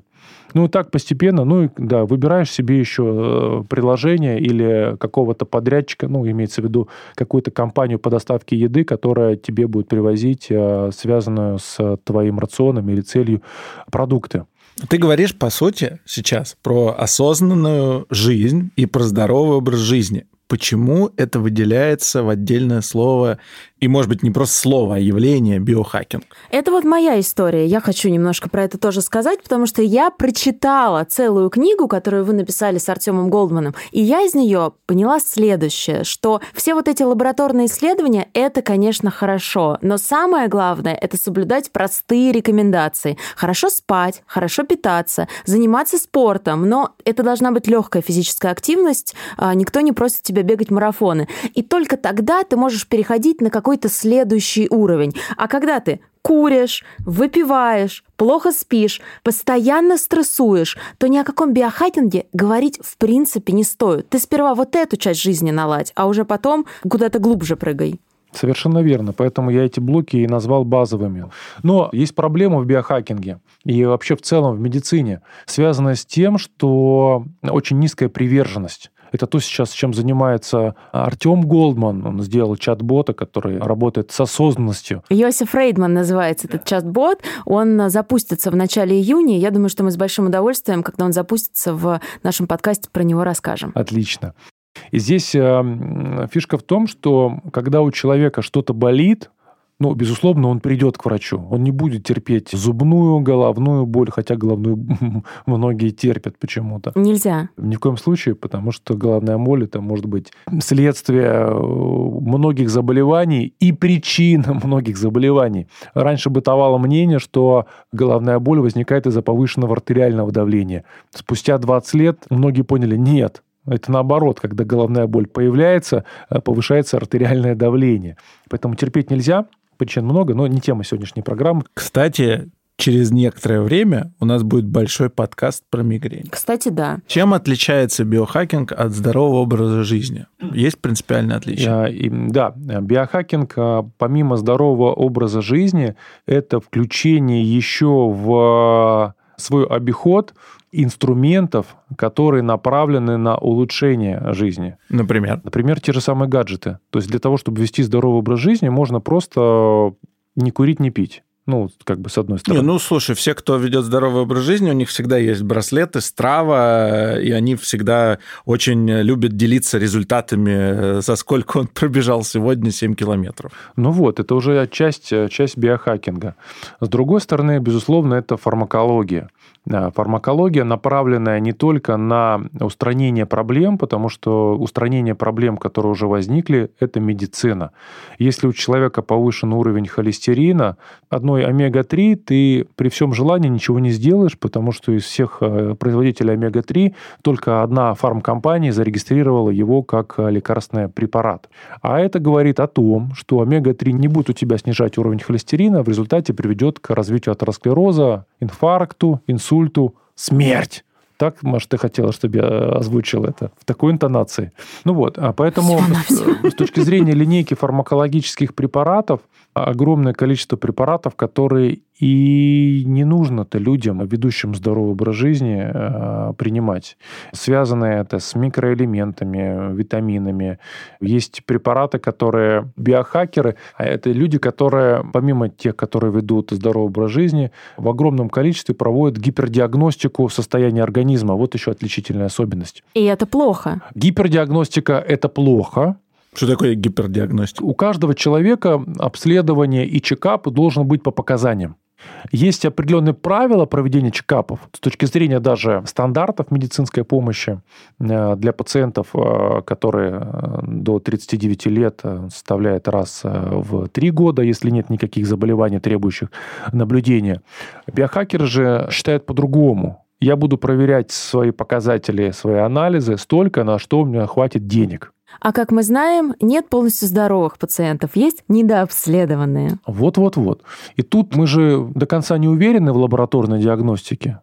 Ну и так постепенно, ну и да, выбираешь себе еще э, приложение или какого-то подрядчика, ну имеется в виду какую-то компанию по доставке еды, которая тебе будет привозить связанную с твоим рационом или целью продукты. Ты говоришь, по сути, сейчас про осознанную жизнь и про здоровый образ жизни. Почему это выделяется в отдельное слово И, может быть, не просто слово, а явление биохакинг. Это вот моя история. Я хочу немножко про это тоже сказать, потому что я прочитала целую книгу, которую вы написали с Артемом Голдманом, и я из нее поняла следующее, что все вот эти лабораторные исследования — это, конечно, хорошо, но самое главное — это соблюдать простые рекомендации. Хорошо спать, хорошо питаться, заниматься спортом, но это должна быть легкая физическая активность, а, никто не просит тебя бегать марафоны. И только тогда ты можешь переходить на какой какой-то следующий уровень. А когда ты куришь, выпиваешь, плохо спишь, постоянно стрессуешь, то ни о каком биохакинге говорить в принципе не стоит. Ты сперва вот эту часть жизни наладь, а уже потом куда-то глубже прыгай. Совершенно верно. Поэтому я эти блоки и назвал базовыми. Но есть проблема в биохакинге и вообще в целом в медицине, связанная с тем, что очень низкая приверженность. Это то сейчас, чем занимается Артем Голдман. Он сделал чат-бота, который работает с осознанностью. Йосиф Рейдман называется этот чат-бот. Он запустится в начале июня. Я думаю, что мы с большим удовольствием, когда он запустится в нашем подкасте, про него расскажем. Отлично. И здесь э, фишка в том, что когда у человека что-то болит, ну, безусловно, он придет к врачу. Он не будет терпеть зубную, головную боль, хотя головную <laughs> многие терпят почему-то. Нельзя. Ни в коем случае, потому что головная боль это может быть следствие э, многих заболеваний и причина <laughs> многих заболеваний. Раньше бытовало мнение, что головная боль возникает из-за повышенного артериального давления. Спустя 20 лет многие поняли, нет, это наоборот, когда головная боль появляется, э, повышается артериальное давление. Поэтому терпеть нельзя, причин много, но не тема сегодняшней программы. Кстати, через некоторое время у нас будет большой подкаст про мигрень. Кстати, да. Чем отличается биохакинг от здорового образа жизни? Есть принципиальное отличие? Да, биохакинг, а, помимо здорового образа жизни, это включение еще в свой обиход инструментов, которые направлены на улучшение жизни. Например? Например, те же самые гаджеты. То есть для того, чтобы вести здоровый образ жизни, можно просто не курить, не пить. Ну, как бы с одной стороны. Не, ну, слушай, все, кто ведет здоровый образ жизни, у них всегда есть браслеты, страва, и они всегда очень любят делиться результатами, за сколько он пробежал сегодня 7 километров. Ну вот, это уже часть, часть биохакинга. С другой стороны, безусловно, это фармакология. Фармакология, направленная не только на устранение проблем, потому что устранение проблем, которые уже возникли, это медицина. Если у человека повышен уровень холестерина, одной омега-3 ты при всем желании ничего не сделаешь, потому что из всех э, производителей омега-3 только одна фармкомпания зарегистрировала его как э, лекарственный препарат. А это говорит о том, что омега-3 не будет у тебя снижать уровень холестерина, в результате приведет к развитию атеросклероза, инфаркту, инсульту, смерть. Так, может, ты хотела, чтобы я озвучил это в такой интонации. Ну вот, а поэтому с точки зрения линейки фармакологических препаратов, огромное количество препаратов, которые и не нужно-то людям, ведущим здоровый образ жизни, э, принимать. Связано это с микроэлементами, витаминами. Есть препараты, которые биохакеры, а это люди, которые, помимо тех, которые ведут здоровый образ жизни, в огромном количестве проводят гипердиагностику состояния организма. Вот еще отличительная особенность. И это плохо. Гипердиагностика – это плохо, что такое гипердиагностика? У каждого человека обследование и чекап должен быть по показаниям. Есть определенные правила проведения чекапов с точки зрения даже стандартов медицинской помощи э, для пациентов, э, которые э, до 39 лет составляет раз в 3 года, если нет никаких заболеваний, требующих наблюдения. Биохакеры же считают по-другому. Я буду проверять свои показатели, свои анализы столько, на что у меня хватит денег. А как мы знаем, нет полностью здоровых пациентов, есть недообследованные. Вот-вот-вот. И тут мы же до конца не уверены в лабораторной диагностике.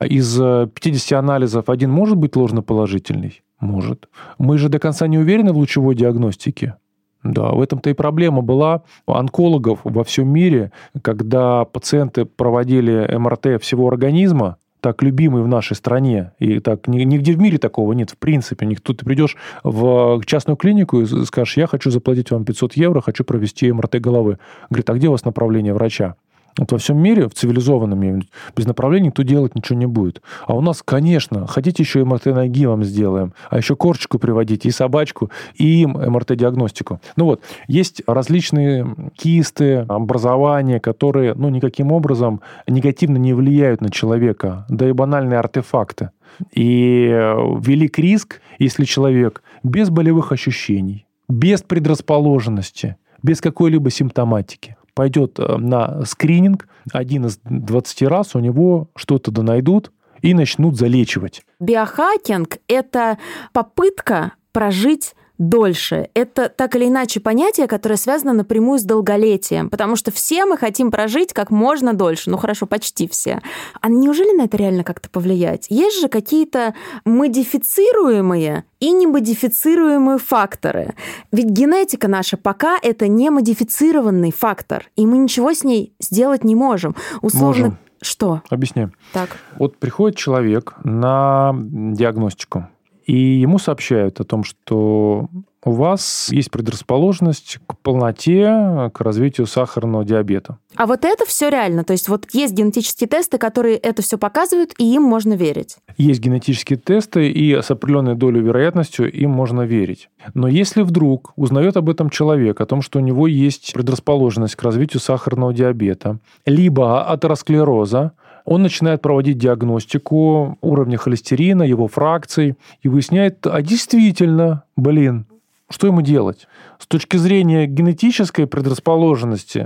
Из 50 анализов один может быть ложноположительный? Может. Мы же до конца не уверены в лучевой диагностике. Да, в этом-то и проблема была у онкологов во всем мире, когда пациенты проводили МРТ всего организма, так любимый в нашей стране, и так нигде в мире такого нет, в принципе. Никто, ты придешь в частную клинику и скажешь, я хочу заплатить вам 500 евро, хочу провести МРТ головы. Говорит, а где у вас направление врача? Вот во всем мире, в цивилизованном без направления никто делать ничего не будет. А у нас, конечно, хотите еще МРТ ноги вам сделаем, а еще корчику приводите, и собачку, и им МРТ-диагностику. Ну вот, есть различные кисты, образования, которые, ну, никаким образом негативно не влияют на человека, да и банальные артефакты. И велик риск, если человек без болевых ощущений, без предрасположенности, без какой-либо симптоматики пойдет э, на скрининг, один из 20 раз у него что-то да найдут и начнут залечивать. Биохакинг – это попытка прожить дольше. Это так или иначе понятие, которое связано напрямую с долголетием, потому что все мы хотим прожить как можно дольше. Ну хорошо, почти все. А неужели на это реально как-то повлиять? Есть же какие-то модифицируемые и немодифицируемые факторы. Ведь генетика наша пока это не модифицированный фактор, и мы ничего с ней сделать не можем. Условно, можем. Что? Объясняю. Так. Вот приходит человек на диагностику, и ему сообщают о том, что у вас есть предрасположенность к полноте, к развитию сахарного диабета. А вот это все реально? То есть вот есть генетические тесты, которые это все показывают, и им можно верить? Есть генетические тесты, и с определенной долей вероятностью им можно верить. Но если вдруг узнает об этом человек, о том, что у него есть предрасположенность к развитию сахарного диабета, либо атеросклероза, он начинает проводить диагностику уровня холестерина, его фракций, и выясняет, а действительно, блин, что ему делать? С точки зрения генетической предрасположенности,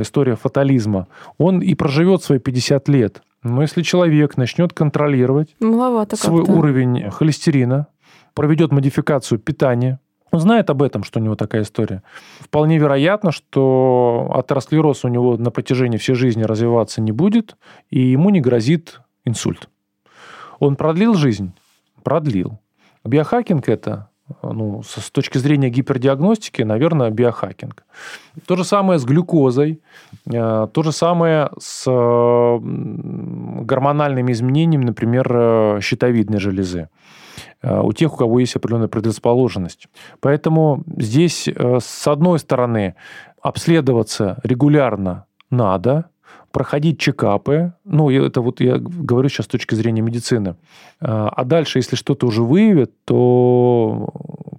история фатализма, он и проживет свои 50 лет. Но если человек начнет контролировать Маловато свой уровень холестерина, проведет модификацию питания, он знает об этом, что у него такая история. Вполне вероятно, что атеросклероз у него на протяжении всей жизни развиваться не будет, и ему не грозит инсульт. Он продлил жизнь? Продлил. Биохакинг это ну, с точки зрения гипердиагностики, наверное, биохакинг. То же самое с глюкозой, э, то же самое с гормональными изменениями, например, э, щитовидной железы. Э, у тех, у кого есть определенная предрасположенность. Поэтому здесь, э, с одной стороны, обследоваться регулярно надо, проходить чекапы, ну, это вот я говорю сейчас с точки зрения медицины. Э, а дальше, если что-то уже выявят, то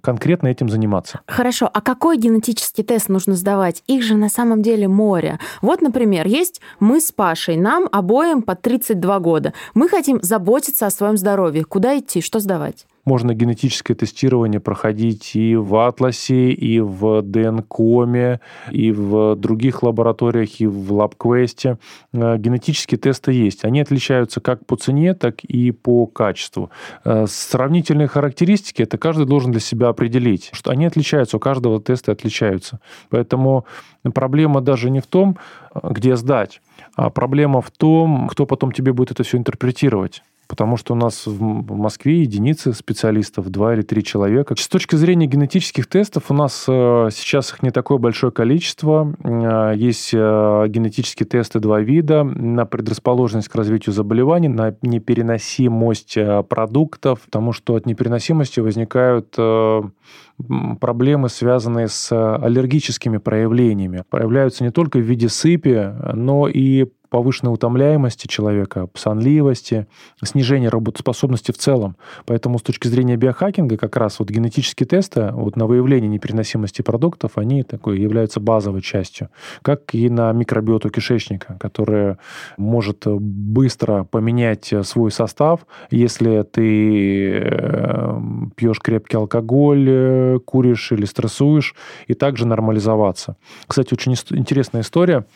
конкретно этим заниматься. Хорошо, а какой генетический тест нужно сдавать? Их же на самом деле море. Вот, например, есть мы с Пашей, нам обоим по 32 года. Мы хотим заботиться о своем здоровье. Куда идти, что сдавать? Можно генетическое тестирование проходить и в Атласе, и в ДНКоме, и в других лабораториях, и в LabQuest. Э, генетические тесты есть. Они отличаются как по цене, так и по качеству. Э, сравнительные характеристики это каждый должен для себя определить. Что они отличаются, у каждого теста отличаются. Поэтому проблема даже не в том, э, где сдать, а проблема в том, кто потом тебе будет это все интерпретировать потому что у нас в Москве единицы специалистов, два или три человека. С точки зрения генетических тестов у нас э, сейчас их не такое большое количество. Э, есть э, генетические тесты два вида на предрасположенность к развитию заболеваний, на непереносимость продуктов, потому что от непереносимости возникают проблемы, связанные с аллергическими проявлениями. Проявляются не только в виде сыпи, но и повышенной утомляемости человека, сонливости, снижения работоспособности в целом. Поэтому с точки зрения биохакинга как раз вот генетические тесты вот на выявление непереносимости продуктов, они такой являются базовой частью. Как и на микробиоту кишечника, которая может быстро поменять свой состав, если ты э, пьешь крепкий алкоголь, э, куришь или стрессуешь, и также нормализоваться. Кстати, очень интересная история.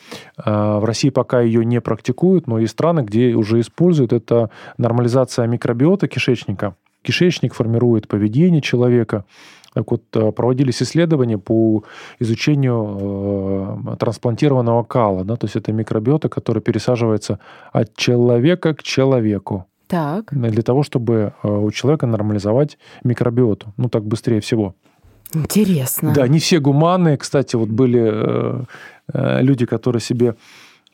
Э, в России пока ее не практикуют, но есть страны, где уже используют. Это нормализация микробиота кишечника. Кишечник формирует поведение человека. Так вот, э, проводились исследования по изучению э, трансплантированного кала. Да? То есть это микробиота, которая пересаживается от человека к человеку. Так. Для того, чтобы э, у человека нормализовать микробиоту. Ну, так быстрее всего. Интересно. Да, не все гуманные. Кстати, вот были люди, которые себе Э,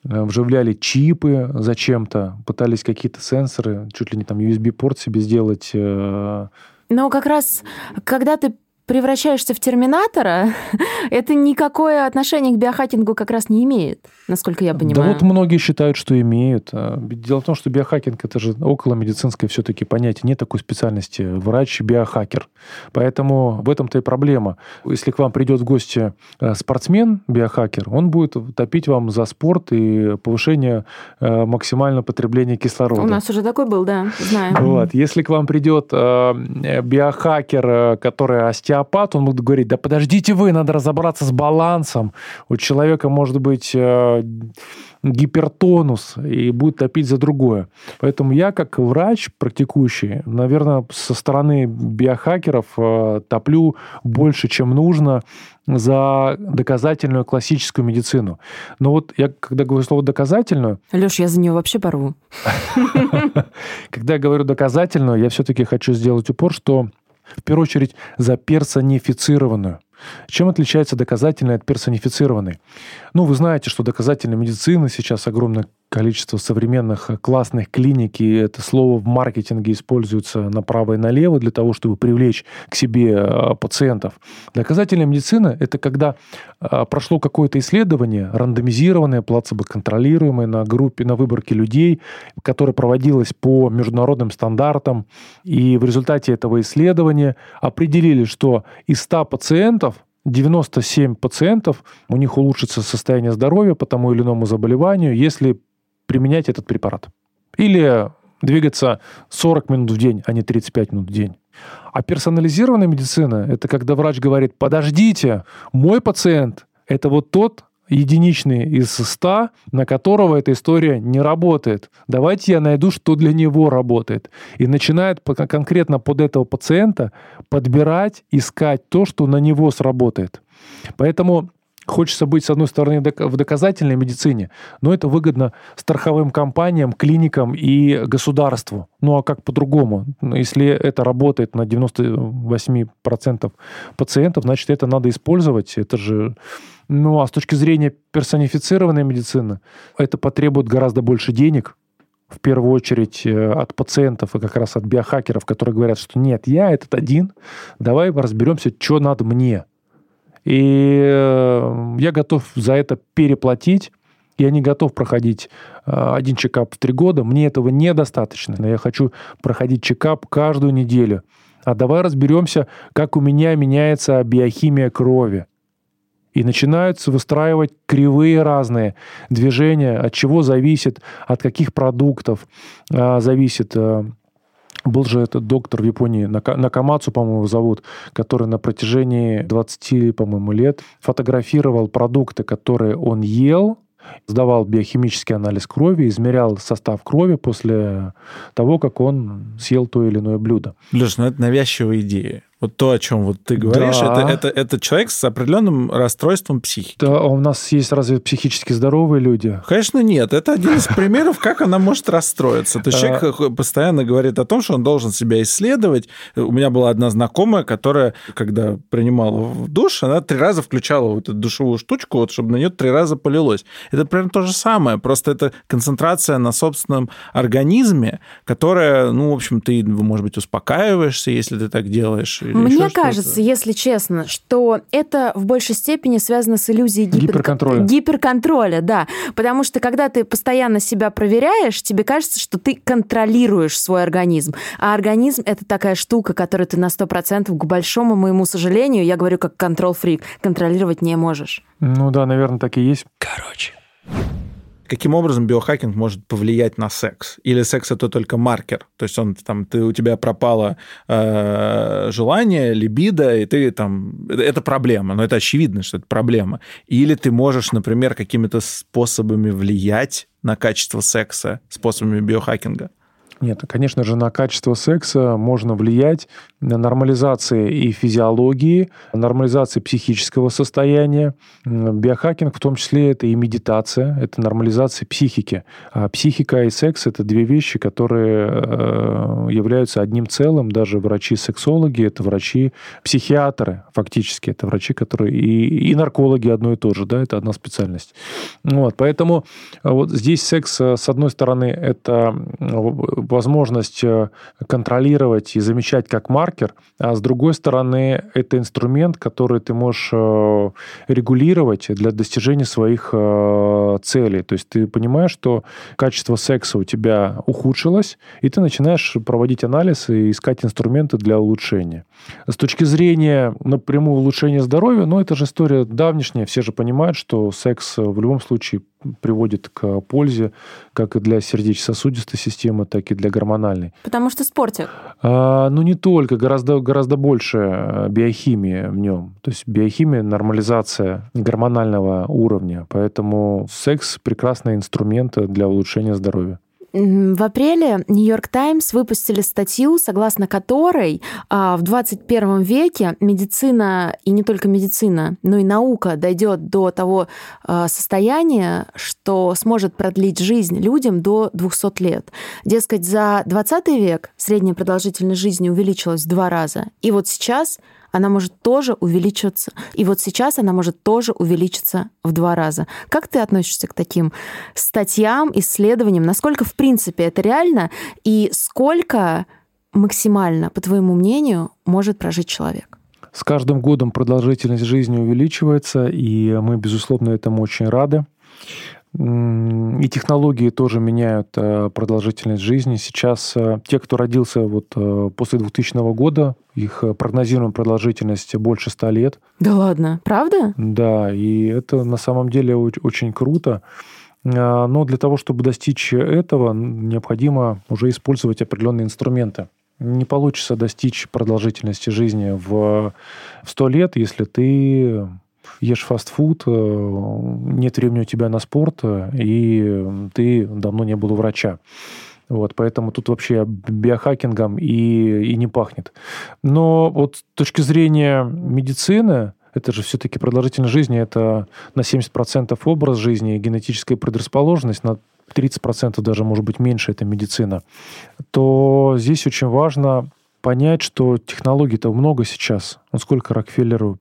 вживляли чипы зачем-то, пытались какие-то сенсоры, чуть ли не там USB-порт себе сделать. Э. Но как раз, когда ты превращаешься в терминатора, <laughs> это никакое отношение к биохакингу как раз не имеет, насколько я понимаю. Да вот многие считают, что имеют. А, Дело в том, что биохакинг это же около медицинское все-таки понятие. Нет такой специальности врач-биохакер. Поэтому в этом-то и проблема. Если к вам придет в гости э, спортсмен-биохакер, он будет топить вам за спорт и повышение э, максимального потребления кислорода. У нас уже такой был, да, знаю. Вот. Если к вам придет э, биохакер, который остеопат, он будет говорить, да подождите вы, надо разобраться с балансом. У человека может быть э, гипертонус и будет топить за другое. Поэтому я, как врач практикующий, наверное, со стороны биохакеров э, топлю больше, чем нужно за доказательную классическую медицину. Но вот я, когда говорю слово доказательную, Леш, я за нее вообще порву. <laughs> когда я говорю доказательную, я все-таки хочу сделать упор, что в первую очередь за персонифицированную. Чем отличается доказательная от персонифицированной? Ну, вы знаете, что доказательная медицина сейчас огромное количество современных классных клиник, и это слово в маркетинге используется направо и налево для того, чтобы привлечь к себе э, пациентов. Доказательная медицина – это когда э, прошло какое-то исследование, рандомизированное, плацебо-контролируемое на группе, на выборке людей, которое проводилось по международным стандартам, и в результате этого исследования определили, что из 100 пациентов 97 пациентов, у них улучшится состояние здоровья по тому или иному заболеванию, если применять этот препарат. Или двигаться 40 минут в день, а не 35 минут в день. А персонализированная медицина – это когда врач говорит, подождите, мой пациент – это вот тот единичный из 100, на которого эта история не работает. Давайте я найду, что для него работает. И начинает конкретно под этого пациента подбирать, искать то, что на него сработает. Поэтому Хочется быть, с одной стороны, в доказательной медицине, но это выгодно страховым компаниям, клиникам и государству. Ну а как по-другому? Если это работает на 98% пациентов, значит, это надо использовать. Это же... Ну а с точки зрения персонифицированной медицины, это потребует гораздо больше денег, в первую очередь э, от пациентов и как раз от биохакеров, которые говорят, что нет, я этот один, давай разберемся, что надо мне. И э, я готов за это переплатить. Я не готов проходить э, один чекап в три года. Мне этого недостаточно. Я хочу проходить чекап каждую неделю. А давай разберемся, как у меня меняется биохимия крови. И начинаются выстраивать кривые разные движения, от чего зависит, от каких продуктов э, зависит был же этот доктор в Японии, Накамацу, по-моему, зовут, который на протяжении 20, по-моему, лет фотографировал продукты, которые он ел, сдавал биохимический анализ крови, измерял состав крови после того, как он съел то или иное блюдо. Леш, ну это навязчивая идея. Вот то, о чем вот ты говоришь, да. это, это, это человек с определенным расстройством психики. Да, а у нас есть разве психически здоровые люди? Конечно, нет. Это один из <laughs> примеров, как она может расстроиться. То есть человек постоянно говорит о том, что он должен себя исследовать. У меня была одна знакомая, которая, когда принимала душ, она три раза включала вот эту душевую штучку, вот, чтобы на нее три раза полилось. Это примерно то же самое, просто это концентрация на собственном организме, которая, ну, в общем, ты, может быть, успокаиваешься, если ты так делаешь, мне кажется, если честно, что это в большей степени связано с иллюзией гипер... гиперконтроля. Гиперконтроля, да. Потому что когда ты постоянно себя проверяешь, тебе кажется, что ты контролируешь свой организм. А организм — это такая штука, которую ты на 100% к большому моему сожалению, я говорю как контрол-фрик, контролировать не можешь. Ну да, наверное, так и есть. Короче. Каким образом биохакинг может повлиять на секс? Или секс это только маркер? То есть он там ты у тебя пропало э, желание, либидо, и ты там это проблема, но это очевидно, что это проблема. Или ты можешь, например, какими-то способами влиять на качество секса способами биохакинга? Нет, конечно же, на качество секса можно влиять на нормализации и физиологии, нормализации психического состояния. Биохакинг в том числе это и медитация, это нормализация психики. А психика и секс — это две вещи, которые э, являются одним целым. Даже врачи-сексологи — это врачи-психиатры, фактически. Это врачи, которые... И, и наркологи одно и то же, да, это одна специальность. Вот, поэтому вот здесь секс, с одной стороны, это возможность э, контролировать и замечать как маркер, а с другой стороны, это инструмент, который ты можешь э, регулировать для достижения своих э, целей. То есть ты понимаешь, что качество секса у тебя ухудшилось, и ты начинаешь проводить анализ и искать инструменты для улучшения. С точки зрения напрямую улучшения здоровья, ну, это же история давнишняя. Все же понимают, что секс в любом случае приводит к пользе как и для сердечно-сосудистой системы, так и для гормональной. Потому что спортик. А, ну, не только, гораздо, гораздо больше э, биохимии в нем. То есть биохимия, нормализация гормонального уровня. Поэтому секс – прекрасный инструмент для улучшения здоровья. В апреле Нью-Йорк Таймс выпустили статью, согласно которой а, в 21 веке медицина, и не только медицина, но и наука дойдет до того а, состояния, что сможет продлить жизнь людям до 200 лет. Дескать, за 20 век средняя продолжительность жизни увеличилась в два раза. И вот сейчас она может тоже увеличиваться. И вот сейчас она может тоже увеличиться в два раза. Как ты относишься к таким статьям, исследованиям? Насколько, в принципе, это реально? И сколько максимально, по твоему мнению, может прожить человек? С каждым годом продолжительность жизни увеличивается, и мы, безусловно, этому очень рады. И технологии тоже меняют э, продолжительность жизни. Сейчас э, те, кто родился вот э, после 2000 года, их прогнозируемая продолжительность больше 100 лет. Да ладно, правда? Да, и это на самом деле очень круто. Но для того, чтобы достичь этого, необходимо уже использовать определенные инструменты. Не получится достичь продолжительности жизни в 100 лет, если ты ешь фастфуд, э, нет времени у тебя на спорт, э, и ты давно не был у врача. Вот, поэтому тут вообще биохакингом и, и не пахнет. Но вот с точки зрения медицины, это же все-таки продолжительность жизни, это на 70% образ жизни, генетическая предрасположенность, на 30% даже, может быть, меньше это медицина, то здесь очень важно понять, что технологий-то много сейчас. Вот сколько Рокфеллеру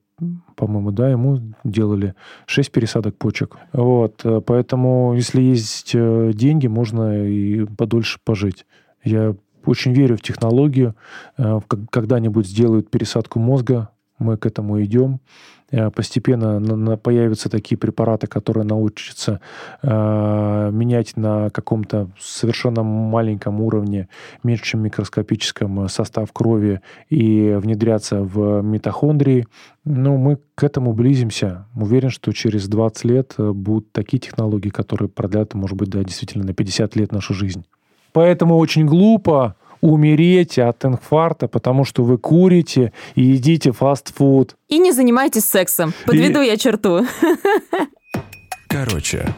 по-моему, да, ему делали 6 пересадок почек. Вот, э, поэтому, если есть э, деньги, можно и подольше пожить. Я очень верю в технологию. Э, когда-нибудь сделают пересадку мозга, мы к этому идем. Э, постепенно появятся такие препараты, которые научатся э, менять на каком-то совершенно маленьком уровне, меньше, чем микроскопическом, состав крови и внедряться в митохондрии. Но мы к этому близимся. Уверен, что через 20 лет э, будут такие технологии, которые продлят, может быть, да, действительно на 50 лет нашу жизнь. Поэтому очень глупо умереть от инфаркта, потому что вы курите и едите фастфуд. И не занимайтесь сексом. Подведу и... я черту. <laughs> Короче.